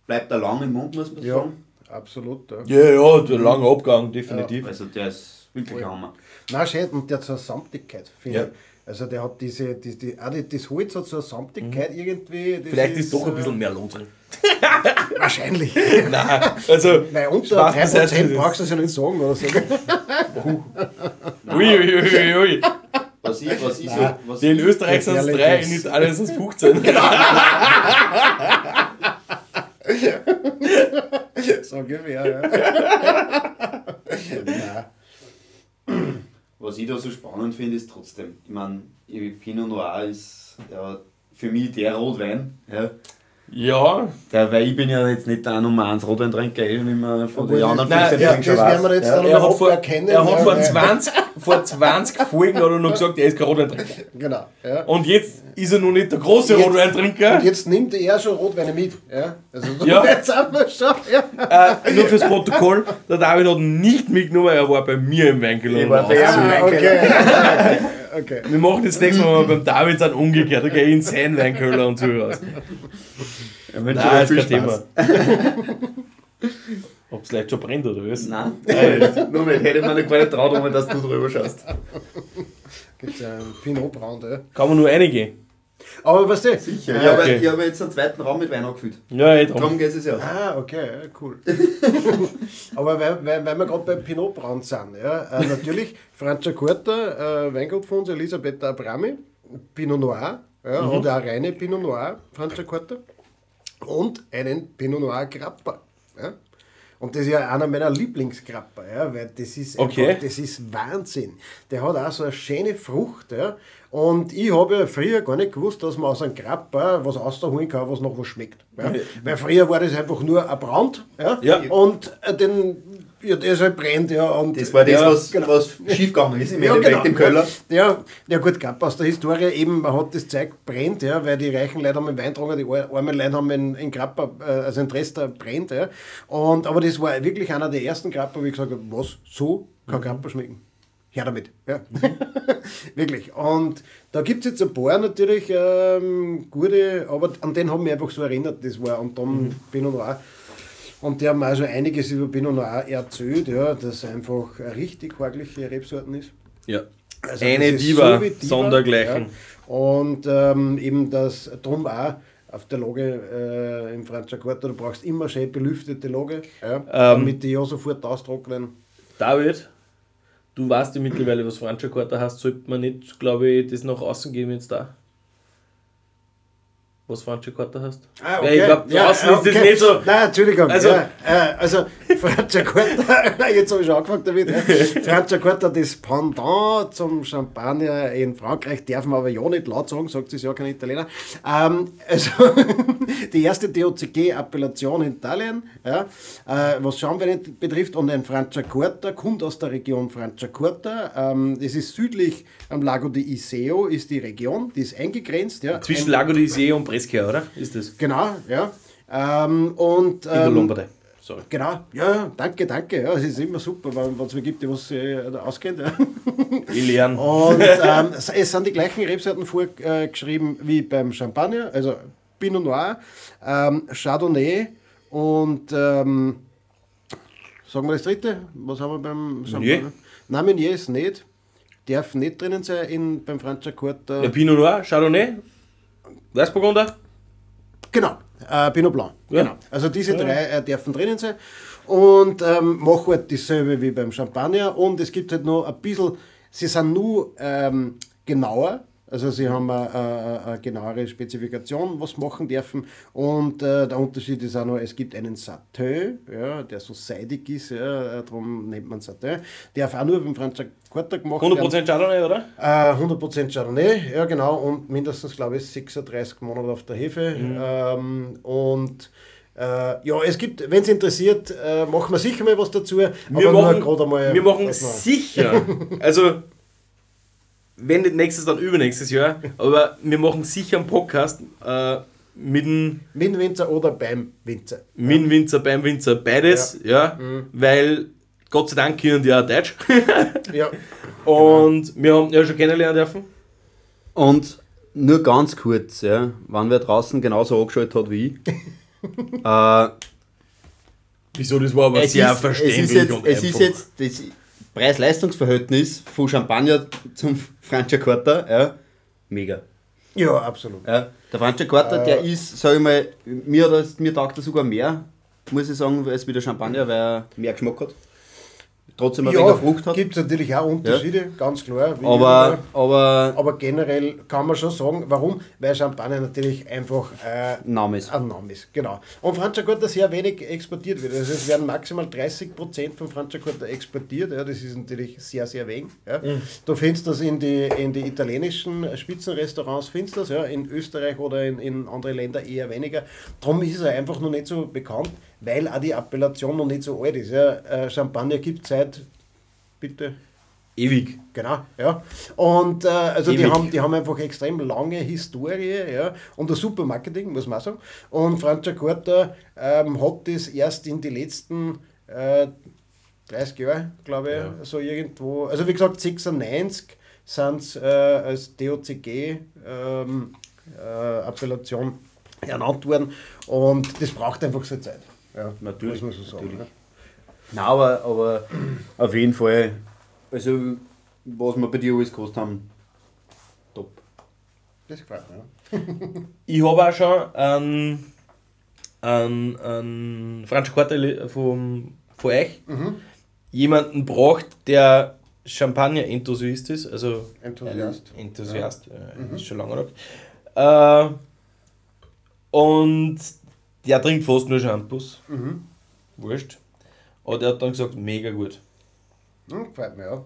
bleibt er lang im Mund, muss man ja, sagen. Absolut, ja. Ja, ja, der lange Abgang, definitiv. Ja. Also der ist wirklich cool. Hammer. Nein, schön, und der hat so eine Samtigkeit, finde ja. ich. Also der hat diese, die, die, auch das Holz hat so eine Samtigkeit mhm. irgendwie. Vielleicht ist, ist doch ein bisschen mehr Lohn drin. Wahrscheinlich. Nein, also. Nein, unter 3% brauchst du das ja nicht sagen oder so. ui, ui, ui, ui. Was ich, was ich so, was Die in Österreich sind es 3, in Italien sind es 15. so ungefähr, ja. Was ich da so spannend finde, ist trotzdem, ich meine, Pinot Noir ist ja, für mich der Rotwein. Ja. Ja. Der, weil ich bin ja jetzt nicht der Nummer 1 Rotweintrinker, wie man von den anderen Nein, ja, das werden wir jetzt ja. er hat vor, erkennen. Er hat vor 20, vor 20 Folgen hat er noch gesagt, er ist kein Rotweintrinker. Genau. Ja. Und jetzt ist er noch nicht der große jetzt, Rotweintrinker. Und jetzt nimmt er schon Rotweine mit. Ja. Also ja. jetzt haben wir schon. Ja. Äh, nur fürs Protokoll, der David hat nicht mitgenommen, er war bei mir im Weinkeller. Ich war bei ah, okay. okay. Wir machen das nächste Mal beim David dann umgekehrt, okay, in seinen Weinkeller und so raus. Ja, Nein, ist kein Thema. Ob es vielleicht schon brennt oder was? Nein. Nein. Nur mal, hätte man nicht nicht traut, dass du drüber schaust. Gibt es ja einen Pinot Braun. Kann man nur einige. Aber was du? Sicher. Ah, ich, okay. habe, ich habe jetzt einen zweiten Raum mit Wein angefüllt. Ja, eh Darum geht es ja. Ah, okay, ja, cool. Aber weil, weil, weil wir gerade bei Pinot Braun sind, ja, äh, natürlich Franciacorta, äh, Weingut von uns, Elisabetta Abrami, Pinot Noir, ja, mhm. und auch reine Pinot Noir, Franciacorta und einen Pinot Noir Grappa. Ja? Und das ist ja einer meiner Lieblingskrapper, ja, weil das ist, okay. einfach, das ist Wahnsinn. Der hat auch so eine schöne Frucht. Ja. Und ich habe ja früher gar nicht gewusst, dass man aus einem Krapper was rausholen kann, was noch was schmeckt. Ja. Weil früher war das einfach nur ein Brand. Ja. ja. Und äh, den ja, der ist halt brennt, ja. Und das war das, ja, was, genau. was schiefgegangen ist im ja, Endeffekt genau, im Keller. Ja, ja gut, gab aus der Historie eben, man hat das Zeug brennt, ja, weil die reichen Leute haben einen Wein getrunken, die armen Leute haben in, in Grappa, äh, also in Dresden brennt, ja. Und, aber das war wirklich einer der ersten Grappa, wo ich gesagt habe, was, so kann mhm. Grappa schmecken. Her damit. Ja. Wirklich. Und da gibt es jetzt ein paar natürlich ähm, gute, aber an den haben wir einfach so erinnert, das war. Und dann mhm. bin ich auch und die haben also einiges über Pinot Noir erzählt, ja, dass einfach eine richtig horgliche Rebsorten ist. Ja. Also eine Diva, so Diva, sondergleichen. Ja. Und ähm, eben das drum auch auf der Lage äh, im Franciacorta, du brauchst immer schön belüftete Lage, ja, ähm, damit die ja sofort austrocknen. David, du weißt ja mittlerweile, was Franciacorta heißt, sollte man nicht, glaube ich, das nach außen geben jetzt da? Was Franciacorta hast. Ah, okay. Ja, ich glaube, draußen ja, okay. ist das nicht so. Nein, Entschuldigung. Also, ja, äh, also Franciacorta, jetzt habe ich schon angefangen damit. Ja. Franciacorta, das Pendant zum Champagner in Frankreich, darf man aber ja nicht laut sagen, sagt es ja kein Italiener. Ähm, also, die erste DOCG-Appellation in Italien, ja, äh, was Schaumwein betrifft, und ein Franciacorta kommt aus der Region Franciacorta. Ähm, das ist südlich am Lago di Iseo, ist die Region, die ist eingegrenzt. Ja, Zwischen Lago di Iseo und Brescia, oder? Ist das? Genau, ja. Ähm, und, ähm, In der ähm, Lombardei. Sorry. Genau, ja, danke, danke. Ja, es ist immer super, wenn es mir gibt, die was äh, auskennt. Ja. Ich lerne. Und ähm, es sind die gleichen Rebsorten vorgeschrieben wie beim Champagner, also Pinot Noir, ähm, Chardonnay und ähm, sagen wir das dritte, was haben wir beim Champagner? Meunier? Nein, Meunier ist nicht. Darf nicht drinnen sein in, beim Franciacorta. Ja, Pinot Noir, Chardonnay, Weißburgunder? Genau, äh, Pinot Blanc. Ja. Genau. Also diese ja. drei äh, dürfen drinnen sein. Und ähm, machen halt dasselbe wie beim Champagner. Und es gibt halt noch ein bisschen, sie sind nur ähm, genauer. Also sie haben eine, eine, eine, genauere Spezifikation, was machen dürfen. Und äh, der Unterschied ist auch noch, es gibt einen Satin, ja, der so seidig ist, ja, darum nennt man Satin. Der darf auch nur beim Franz Quarter gemacht 100% Chardonnay, oder? Äh, 100% Chardonnay, ja genau. Und mindestens, glaube ich, 36 Monate auf der Hefe. Mhm. Ähm, und äh, ja, es gibt, wenn es interessiert, äh, machen wir sicher mal was dazu. Wir machen, wir machen sicher, also wenn nicht nächstes, dann übernächstes Jahr. Aber wir machen sicher einen Podcast äh, mit dem. Mit dem Winzer oder beim Winzer. Mit dem Winzer, beim Winzer. Beides, ja. ja mhm. Weil Gott sei Dank können die auch Deutsch. ja. Und genau. wir haben ja schon kennenlernen dürfen. Und nur ganz kurz, ja, wann wer draußen genauso angeschaltet hat wie ich. äh, Wieso, das war aber sehr ist, verständlich. Es ist jetzt, es ist jetzt das Preis-Leistungs-Verhältnis von Champagner zum Franciacorta, ja, mega. Ja, absolut. Ja, der Franciacorta, äh, der ist, sag ich mal, mir, mir taugt er sogar mehr, muss ich sagen, als wie der Champagner, weil er mehr Geschmack hat trotzdem ein ja, Frucht hat. gibt es natürlich auch Unterschiede, ja. ganz klar. Aber, aber, aber generell kann man schon sagen, warum? Weil Champagner natürlich einfach äh, Name ist. ein Name ist. Genau. Und Franciacorta sehr wenig exportiert wird. Also es werden maximal 30% von Franciacorta exportiert. Ja, das ist natürlich sehr, sehr wenig. Ja. Mhm. Du findest das in die, in die italienischen Spitzenrestaurants, findest das, ja, in Österreich oder in, in andere Länder eher weniger. Darum ist er einfach noch nicht so bekannt weil auch die Appellation noch nicht so alt ist. Ja. Äh, Champagner gibt es seit, bitte? Ewig. Genau, ja. Und äh, also die haben, die haben einfach extrem lange Historie ja, und ein super Marketing, muss man sagen. Und Franciacorta ähm, hat das erst in die letzten äh, 30 Jahre, glaube ich, ja. so irgendwo, also wie gesagt, 96 sind es äh, als DOCG ähm, äh, Appellation ernannt worden und das braucht einfach so Zeit. Ja, natürlich. Muss man so sagen. Natürlich. Nein, aber, aber auf jeden Fall, also was wir bei dir alles gekostet haben, top. Das gefällt mir, ja. ich habe auch schon einen, einen, einen Franz Korte von, von euch mhm. jemanden braucht, der Champagner-Enthusiast ist, also Enthusiast. Enthusiast, ja. äh, mhm. ist schon lange äh, Und der trinkt fast nur Shampoos. Mhm. Wurscht. Aber der hat dann gesagt, mega gut. Hm, gefällt mir, ja.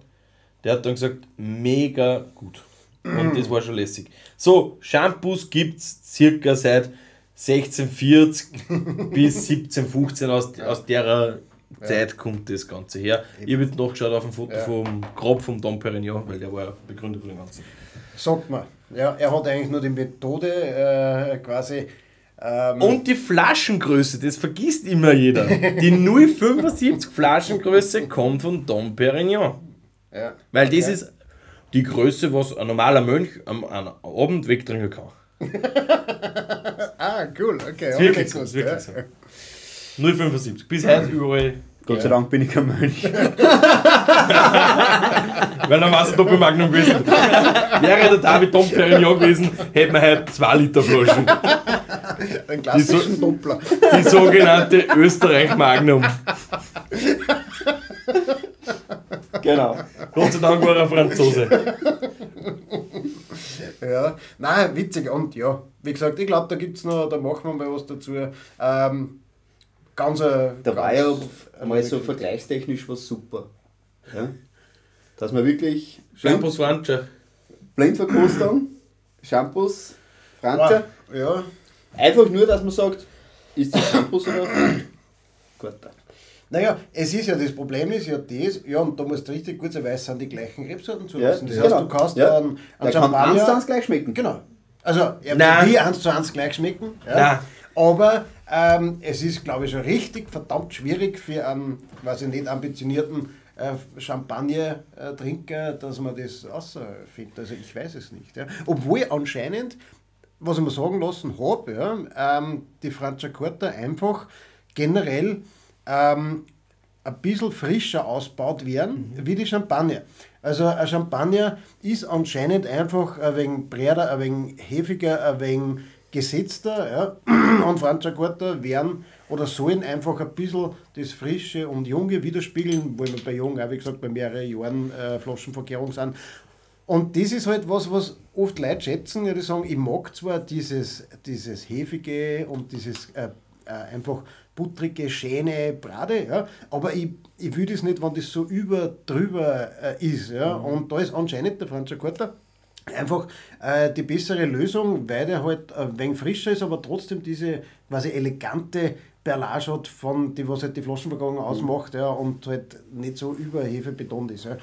Der hat dann gesagt, mega gut. Und das war schon lässig. So, Shampoos gibt es circa seit 1640 bis 1715 aus, aus der Zeit ja. kommt das Ganze her. Ich habe jetzt nachgeschaut auf dem Foto ja. vom Grab vom Dom Perignon, weil der war ja Begründer von dem Ganzen. Sagt man. Ja, er hat eigentlich nur die Methode äh, quasi. Ähm und die Flaschengröße, das vergisst immer jeder. Die 0,75 Flaschengröße kommt von Dom Perignon. Ja. Weil das ist die Größe, was ein normaler Mönch am, am Abend wegtrinken kann. ah, cool, okay. Ist wirklich so, ist wirklich so. 0,75. Bis heute überall. Gott sei Dank bin ich kein Mönch. Weil dann war es ein Doppelmagnum gewesen. Wäre der David Dom Perignon gewesen, hätten wir heute 2 Liter Flaschen. Ein klassischen die, so, Doppler. Die sogenannte Österreich Magnum. Genau. Gott sei Dank war er Franzose. ja, nein, witzig. Und ja, wie gesagt, ich glaube, da gibt es noch, da machen wir mal was dazu. Ähm, ganz. Äh, da war ja mal so vergleichstechnisch was super. Ja? Dass man wirklich. Shampoos Francia. Blindverkostung, Shampoos Francia. Ja. Einfach nur, dass man sagt, ist das Shampoos oder Gut. Naja, es ist ja, das Problem ist ja das, ja, und da musst du richtig gut sein, weil es sind die gleichen Rebsorten zulassen. Ja, das heißt, genau. du kannst ja. einen, einen Champagner... Kann eins zu eins gleich schmecken. Genau. Also, er wird nie eins zu eins gleich schmecken. Ja. Nein. Aber ähm, es ist, glaube ich, schon richtig verdammt schwierig für einen, weiß ich nicht, ambitionierten äh, Champagner-Trinker, dass man das findet. Also ich weiß es nicht. Ja. Obwohl anscheinend, was ich mir sagen lassen habe, ja, ähm, die Franciacorta einfach generell ähm, ein bisschen frischer ausgebaut werden, mhm. wie die Champagner. Also ein Champagner ist anscheinend einfach ein wenig breiter, ein wenig hefiger, ein wenig gesetzter. Ja. Und Franciacorta werden oder sollen einfach ein bisschen das Frische und Junge widerspiegeln, weil wir bei Jung auch, wie gesagt, bei mehreren Jahren äh, Flaschenverkehrung sind. Und das ist halt was, was oft Leute schätzen, ja, die sagen, ich mag zwar dieses, dieses Hefige und dieses äh, äh, einfach buttrige, schöne Brade, ja, aber ich, ich will das nicht, wenn das so über drüber äh, ist. Ja, mhm. Und da ist anscheinend der Franz Corta einfach äh, die bessere Lösung, weil der halt ein wenig frischer ist, aber trotzdem diese quasi elegante Perlage hat, von die, was halt die Flaschenvergangen ausmacht ja, und halt nicht so überhefe betont ist. Ja.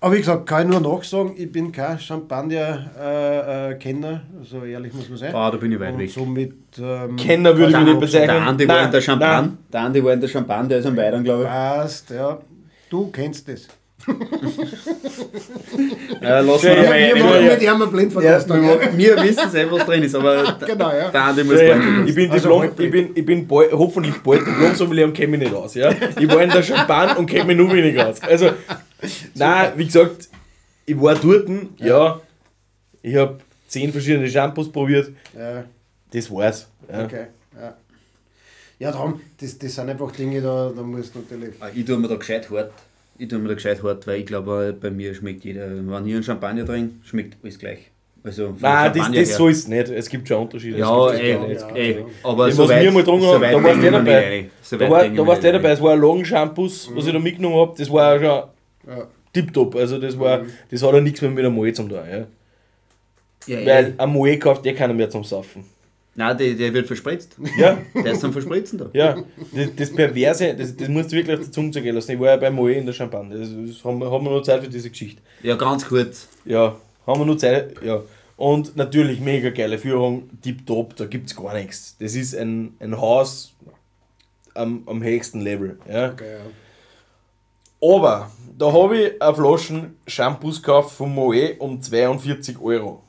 Aber wie gesagt, kann ich nur nachsagen, ich bin kein Champagner-Kenner, äh, äh, so ehrlich muss man sein. Ah, da bin ich weit weg. Somit, ähm, Kenner würde ich mich nicht bezeichnen. Der Andi war in der Champagne, der Andi war in der Champagne, der ist am Weidern, glaube ich. Passt, ja. Du kennst das. Ja, lass ja, mal ja, wir machen mit ihm einen Blindverkostung. Ja, wir wissen es was drin ist, aber genau, ja. der Andi muss ja, ich bin, also Diplom, ich bin, ich bin bald, hoffentlich bald Diplom-Sommelier und kenne mich nicht aus. Ja? Ich war in der Champagne und kenne mich nur wenig aus. Also, nein, wie gesagt, ich war dort, ja, ich habe zehn verschiedene Shampoos probiert. Ja. Das war's. Ja. Okay, ja. Ja, darum, das, das sind einfach Dinge, da, da muss natürlich. Ah, ich tue mir da gescheit hart. Ich tue mir da gescheit hart, weil ich glaube, bei mir schmeckt jeder, wenn ich einen Champagner trinke, schmeckt alles gleich. Also Nein, das, das soll es nicht. Es gibt schon Unterschiede. Ja, ey, ja, ey, aber so weit, mir mal drum so da warst du dabei. So da war, da warst du dabei. Es war ein Logen-Shampoo, was ich da mitgenommen habe. Das war schon ja. tipptopp. Also das, war, mhm. das hat ja nichts mehr mit einem Moe zu tun. Ja. Ja, Weil ein Moe kauft eh keiner mehr zum Saufen. Nein, der, der wird verspritzt. Ja. Der ist zum Verspritzen da. Ja, das, das Perverse, das, das musst du wirklich auf die Zunge zergehen lassen. Ich war ja bei Moe in der Champagne. Das, das haben, haben wir noch Zeit für diese Geschichte. Ja, ganz kurz. Ja, haben wir noch Zeit. Ja. Und natürlich mega geile Führung, tipptopp, da gibt es gar nichts. Das ist ein, ein Haus am, am höchsten Level. Ja. Okay, ja. Aber da habe ich eine Flaschen Shampoos gekauft von Moe um 42 Euro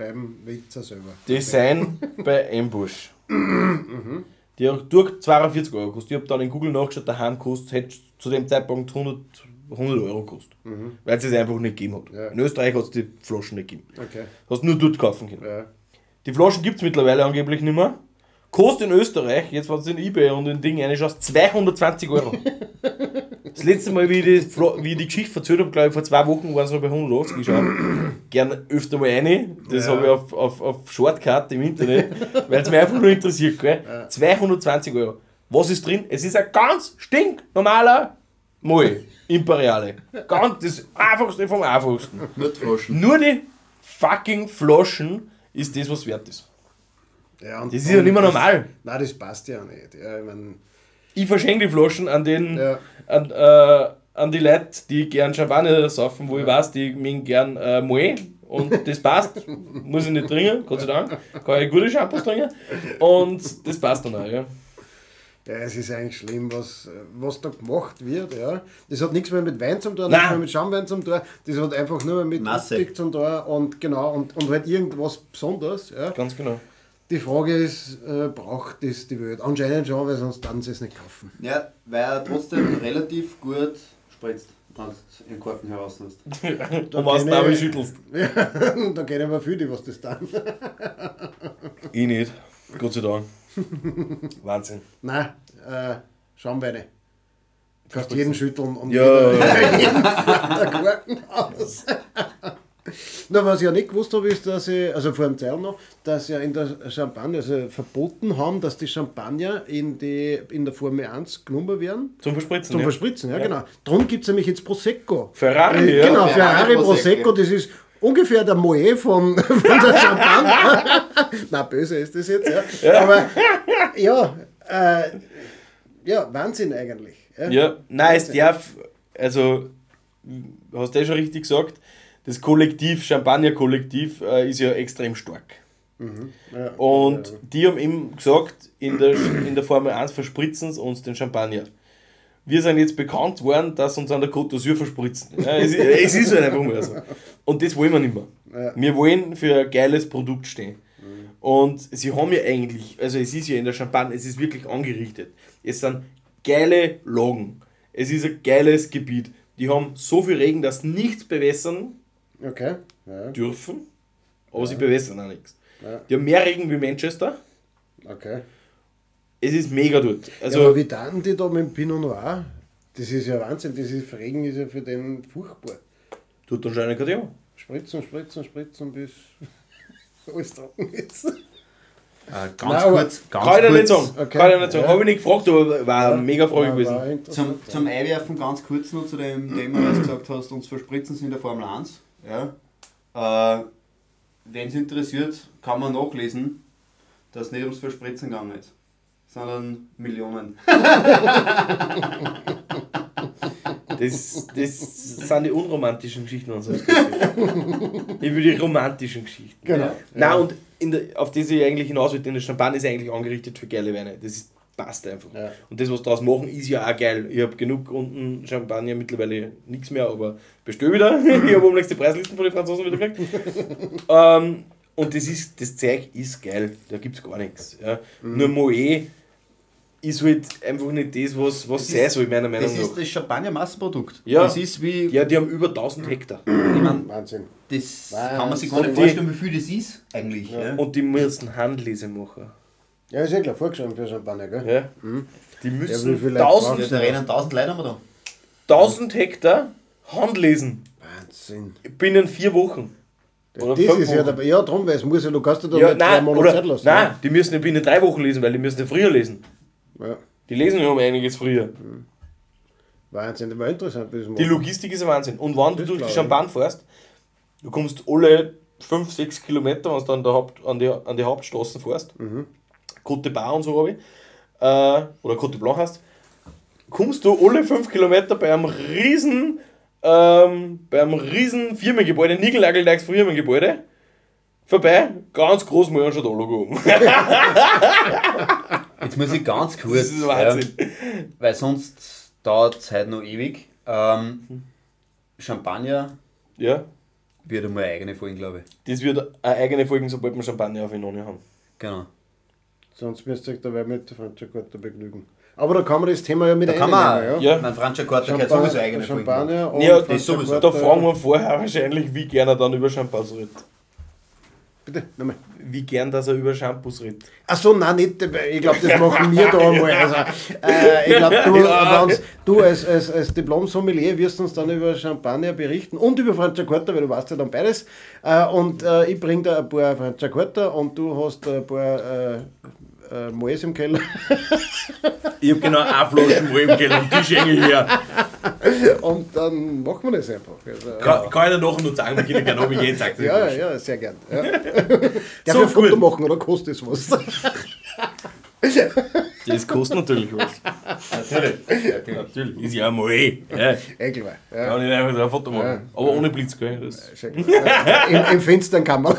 beim Witzer selber. Die sind bei Ambush. mhm. Die hat durch 42 Euro gekostet. Ich habe dann in Google nachgeschaut, der kostet, hätte zu dem Zeitpunkt 100, 100 Euro gekostet. Mhm. Weil es es einfach nicht gegeben hat. Ja. In Österreich hat es die Flaschen nicht gegeben. Okay. Hast nur dort kaufen können. Ja. Die Flaschen gibt es mittlerweile angeblich nicht mehr. Kostet in Österreich, jetzt was in eBay und in Ding reinschaust, 220 Euro. das letzte Mal, wie ich die, wie ich die Geschichte erzählt habe, glaube ich, vor zwei Wochen waren es noch bei 180 geschaut. Gerne öfter mal rein. Das ja. habe ich auf, auf, auf Shortcut im Internet, weil es mich einfach nur interessiert. Gell? Ja. 220 Euro. Was ist drin? Es ist ein ganz stinknormaler Moi. Imperiale. Ganz, das einfachste vom einfachsten. Nur die Flaschen. Nur die fucking Flaschen ist das, was wert ist. Ja, das ist ja nicht mehr normal. Nein, das passt ja nicht. Ja, ich, mein, ich verschenke die Flaschen an den ja. an, äh, an die Leute, die gern Champagner saufen, wo ja. ich weiß, die mögen gern äh, Moe. Und das passt. Muss ich nicht trinken, Gott sei Dank. Kann ich gute Shampoos trinken. Und das passt dann auch, ja. Ja, es ist eigentlich schlimm, was, was da gemacht wird. Ja. Das hat nichts mehr mit Wein zu tun, nichts mehr mit Schaumwein zu tun. Das hat einfach nur mit Optik zu tun und genau und, und halt irgendwas Besonderes. Ja. Ganz genau. Die Frage ist, äh, braucht das die Welt? Anscheinend schon, weil sonst dann sie es nicht kaufen. Ja, weil er trotzdem relativ gut spritzt, wenn du den Korken herauslässt. und was du dabei schüttelst. Ja, da kennen wir viele, was das dann. ich nicht, Gott sei Dank. Wahnsinn. Nein, äh, Schaumweine. Kannst jeden schütteln und ja. jeden der Korken aus. Na, was ich ja nicht gewusst habe, ist, dass ich, also vor dem Teil noch, dass ja in der Champagner, also verboten haben, dass die Champagner in, die, in der Formel 1 genommen werden. Zum Verspritzen. Zum ja. Verspritzen, ja, ja. genau. Darum gibt es nämlich jetzt Prosecco. Ferrari, äh, ja. Genau, Ferrari, Ferrari Prosecco, das ist ungefähr der Moe von, von der Champagner. Na, böse ist das jetzt, ja. ja. Aber ja, äh, ja, Wahnsinn eigentlich. Ja, ja nein, es darf, also, hast du ja schon richtig gesagt, das Kollektiv, Champagner-Kollektiv, äh, ist ja extrem stark. Mhm. Ja, und ja, ja. die haben ihm gesagt, in der, in der Formel 1 verspritzen sie uns den Champagner. Wir sind jetzt bekannt worden, dass uns an der Côte d'Azur verspritzen. es, es, ist halt einfach mal so. Und das wollen wir nicht mehr. Wir wollen für ein geiles Produkt stehen. Mhm. Und sie haben ja eigentlich, also es ist ja in der Champagne, es ist wirklich angerichtet. Es sind geile Lagen. Es ist ein geiles Gebiet. Die haben so viel Regen, dass nichts bewässern okay. ja. dürfen, aber ja. sie bewässern auch nichts. Ja. Die haben mehr Regen wie Manchester. Okay. Es ist mega dort. Also, ja, aber wie taten die da mit dem Pinot Noir? Das ist ja Wahnsinn, das ist, Regen ist ja für den furchtbar. Tut anscheinend gerade ja. Spritzen, spritzen, spritzen, bis alles trocken ist. Äh, ganz Nein, kurz, ganz kann ich nicht sagen. Okay. Kann ich nicht sagen. Ja. Habe ich nicht gefragt, aber war eine mega Frage gewesen. Zum, zum Einwerfen ganz kurz noch zu dem Thema, was du gesagt hast, uns verspritzen sie in der Formel 1. Ja. Äh, Wenn es interessiert, kann man nachlesen, dass es nicht ums Verspritzen gegangen ist, sondern Millionen. Das, das sind die unromantischen Geschichten unserer Geschichte. Ich will die romantischen Geschichten. Genau. Nein, und in der, auf das ich eigentlich hinaus will, denn der Champagner ist eigentlich angerichtet für geile Weine. Das ist, passt einfach. Ja. Und das, was daraus machen, ist ja auch geil. Ich habe genug unten Champagner, mittlerweile nichts mehr, aber bestell wieder. ich habe umlegst die Preislisten von den Franzosen wieder gekriegt. ähm, und das, ist, das Zeug ist geil, da gibt es gar nichts. Ja. Mhm. Nur Moe ist halt einfach nicht das, was, was das sein soll, meiner Meinung nach. Das ist das Champagner-Massenprodukt. Ja. Das ist wie. Ja, die haben über 1000 Hektar. Ich mein, Wahnsinn. Das Wahnsinn. kann man sich gar nicht vorstellen, wie viel das ist eigentlich. Ja. Ja. Und die müssen Handlese machen. Ja, ist ja klar, vorgeschrieben für Champagner, gell? Ja. Mhm. Die müssen ja, 1000, da rennen 1000 Leute haben wir da. 1000 Hektar Handlesen. Wahnsinn. Binnen vier Wochen. Oder das ist Wochen. ja dabei. Ja, darum, weil es muss ja, du kannst ja da ja, nein, drei Monate Zeit lassen. Nein, die müssen ja binnen drei Wochen lesen, weil die müssen ja früher lesen. Ja. Die lesen ja um einiges früher. Mhm. Wahnsinn, das war interessant. Die Logistik ist ein Wahnsinn. Und wenn du durch die Champagne fährst, du kommst alle 5, 6 Kilometer, wenn du an, der Haupt, an, die, an die Hauptstraßen fährst, mhm. Côte Bar und so habe ich, äh, oder Côte Blanc hast, kommst du alle 5 Kilometer bei einem riesen, ähm, bei einem riesen Firmengebäude, Nigelnageldeichs Firmengebäude, vorbei, ganz groß mal schon da Logo Jetzt muss ich ganz kurz. Das ist Wahnsinn. Ja, weil sonst dauert es halt noch ewig. Ähm, Champagner ja. wird einmal eine eigene Folge, glaube ich. Das wird eine eigene Folge, sobald wir Champagner auf Inoni haben. Genau. Sonst müsst ihr euch dabei mit der Franciacorta begnügen. Aber da kann man das Thema ja mit da kann man, ja. ja. Mein Franciacorta gehört sowieso eigene Champagner Folgen. Ja, das sowieso. Da fragen wir vorher wahrscheinlich, wie gerne er dann über Champagner redet. Bitte, nochmal. Wie gern, dass er über Shampoos redet. Achso, nein, nicht. Ich glaube, das machen wir da einmal. Also, äh, ich glaube, du, ja. du als, als, als Diplom-Sommelier wirst uns dann über Champagner berichten und über Franciacorta, weil du weißt ja dann beides. Äh, und äh, ich bringe da ein paar Franciacorta und du hast ein paar äh, Moes im Keller. ich habe genau eine Flasche Moes im Keller und die schenke ich her. Und dann machen wir das einfach. Also, kann, kann ich dir nachher noch sagen, wir genau wie jeden Tag. Ja, ja, sehr gern. Ja. Darf so, ich ein Foto machen oder kostet es was? Das kostet natürlich was. natürlich. natürlich. Ist ja ein Moe. Ja. Ekelweih. Ja. Kann ich einfach ein Foto machen. Ja. Aber ohne Blitz, gell? Das. Im, Im finsteren kann man.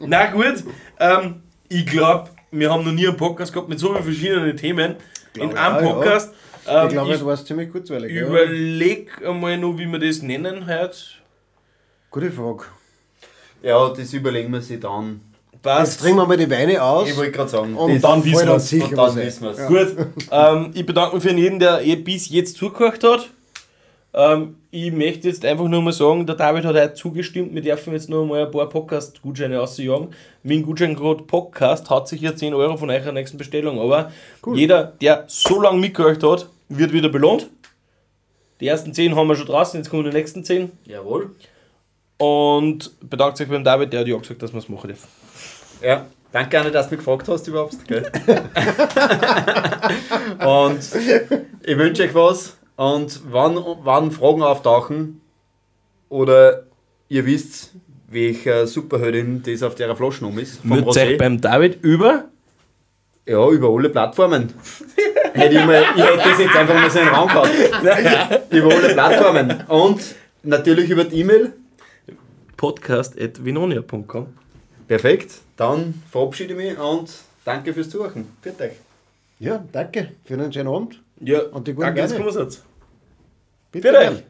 Na gut, ähm, ich glaube, wir haben noch nie einen Podcast gehabt mit so vielen verschiedenen Themen. In einem Podcast. Ja. ich glaube, ähm, es war ziemlich kurzweilig. Überleg ja. einmal noch, wie wir das nennen heute. Gute Frage. Ja, das überlegen wir sich dann. Passt. Jetzt trinken wir mal die Weine aus. Ich wollte gerade sagen. Und dann wissen wir es. Und dann wissen wir es. Ja. Gut. ähm, ich bedanke mich für jeden, der eh bis jetzt zugehört hat. Ähm, ich möchte jetzt einfach nur mal sagen, der David hat heute zugestimmt, wir dürfen jetzt noch mal ein paar Podcast-Gutscheine ausjagen. Mit dem Gutscheincode Podcast hat sich ja 10 Euro von eurer nächsten Bestellung. Aber cool. jeder, der so lange mitgehört hat, wird wieder belohnt. Die ersten 10 haben wir schon draußen, jetzt kommen die nächsten 10. Jawohl. Und bedankt euch beim David, der hat ja gesagt, dass wir es machen dürfen. Ja, danke Anne, dass du mich gefragt hast überhaupt. Gell? und ich wünsche euch was. Und wann, wann Fragen auftauchen oder ihr wisst, welche Superheldin das auf der Flasche um ist. Wird euch beim David über? Ja, über alle Plattformen. hätte ich, mal, ich hätte das jetzt einfach mal so in den Raum gehabt. über alle Plattformen. Und natürlich über die E-Mail. podcast.vinonia.com Perfekt. Dann verabschiede ich mich und danke fürs Zuhören. Für euch. Ja, danke für einen schönen Abend. Ja, und die guten danke, Weine. Bitte. Für euch.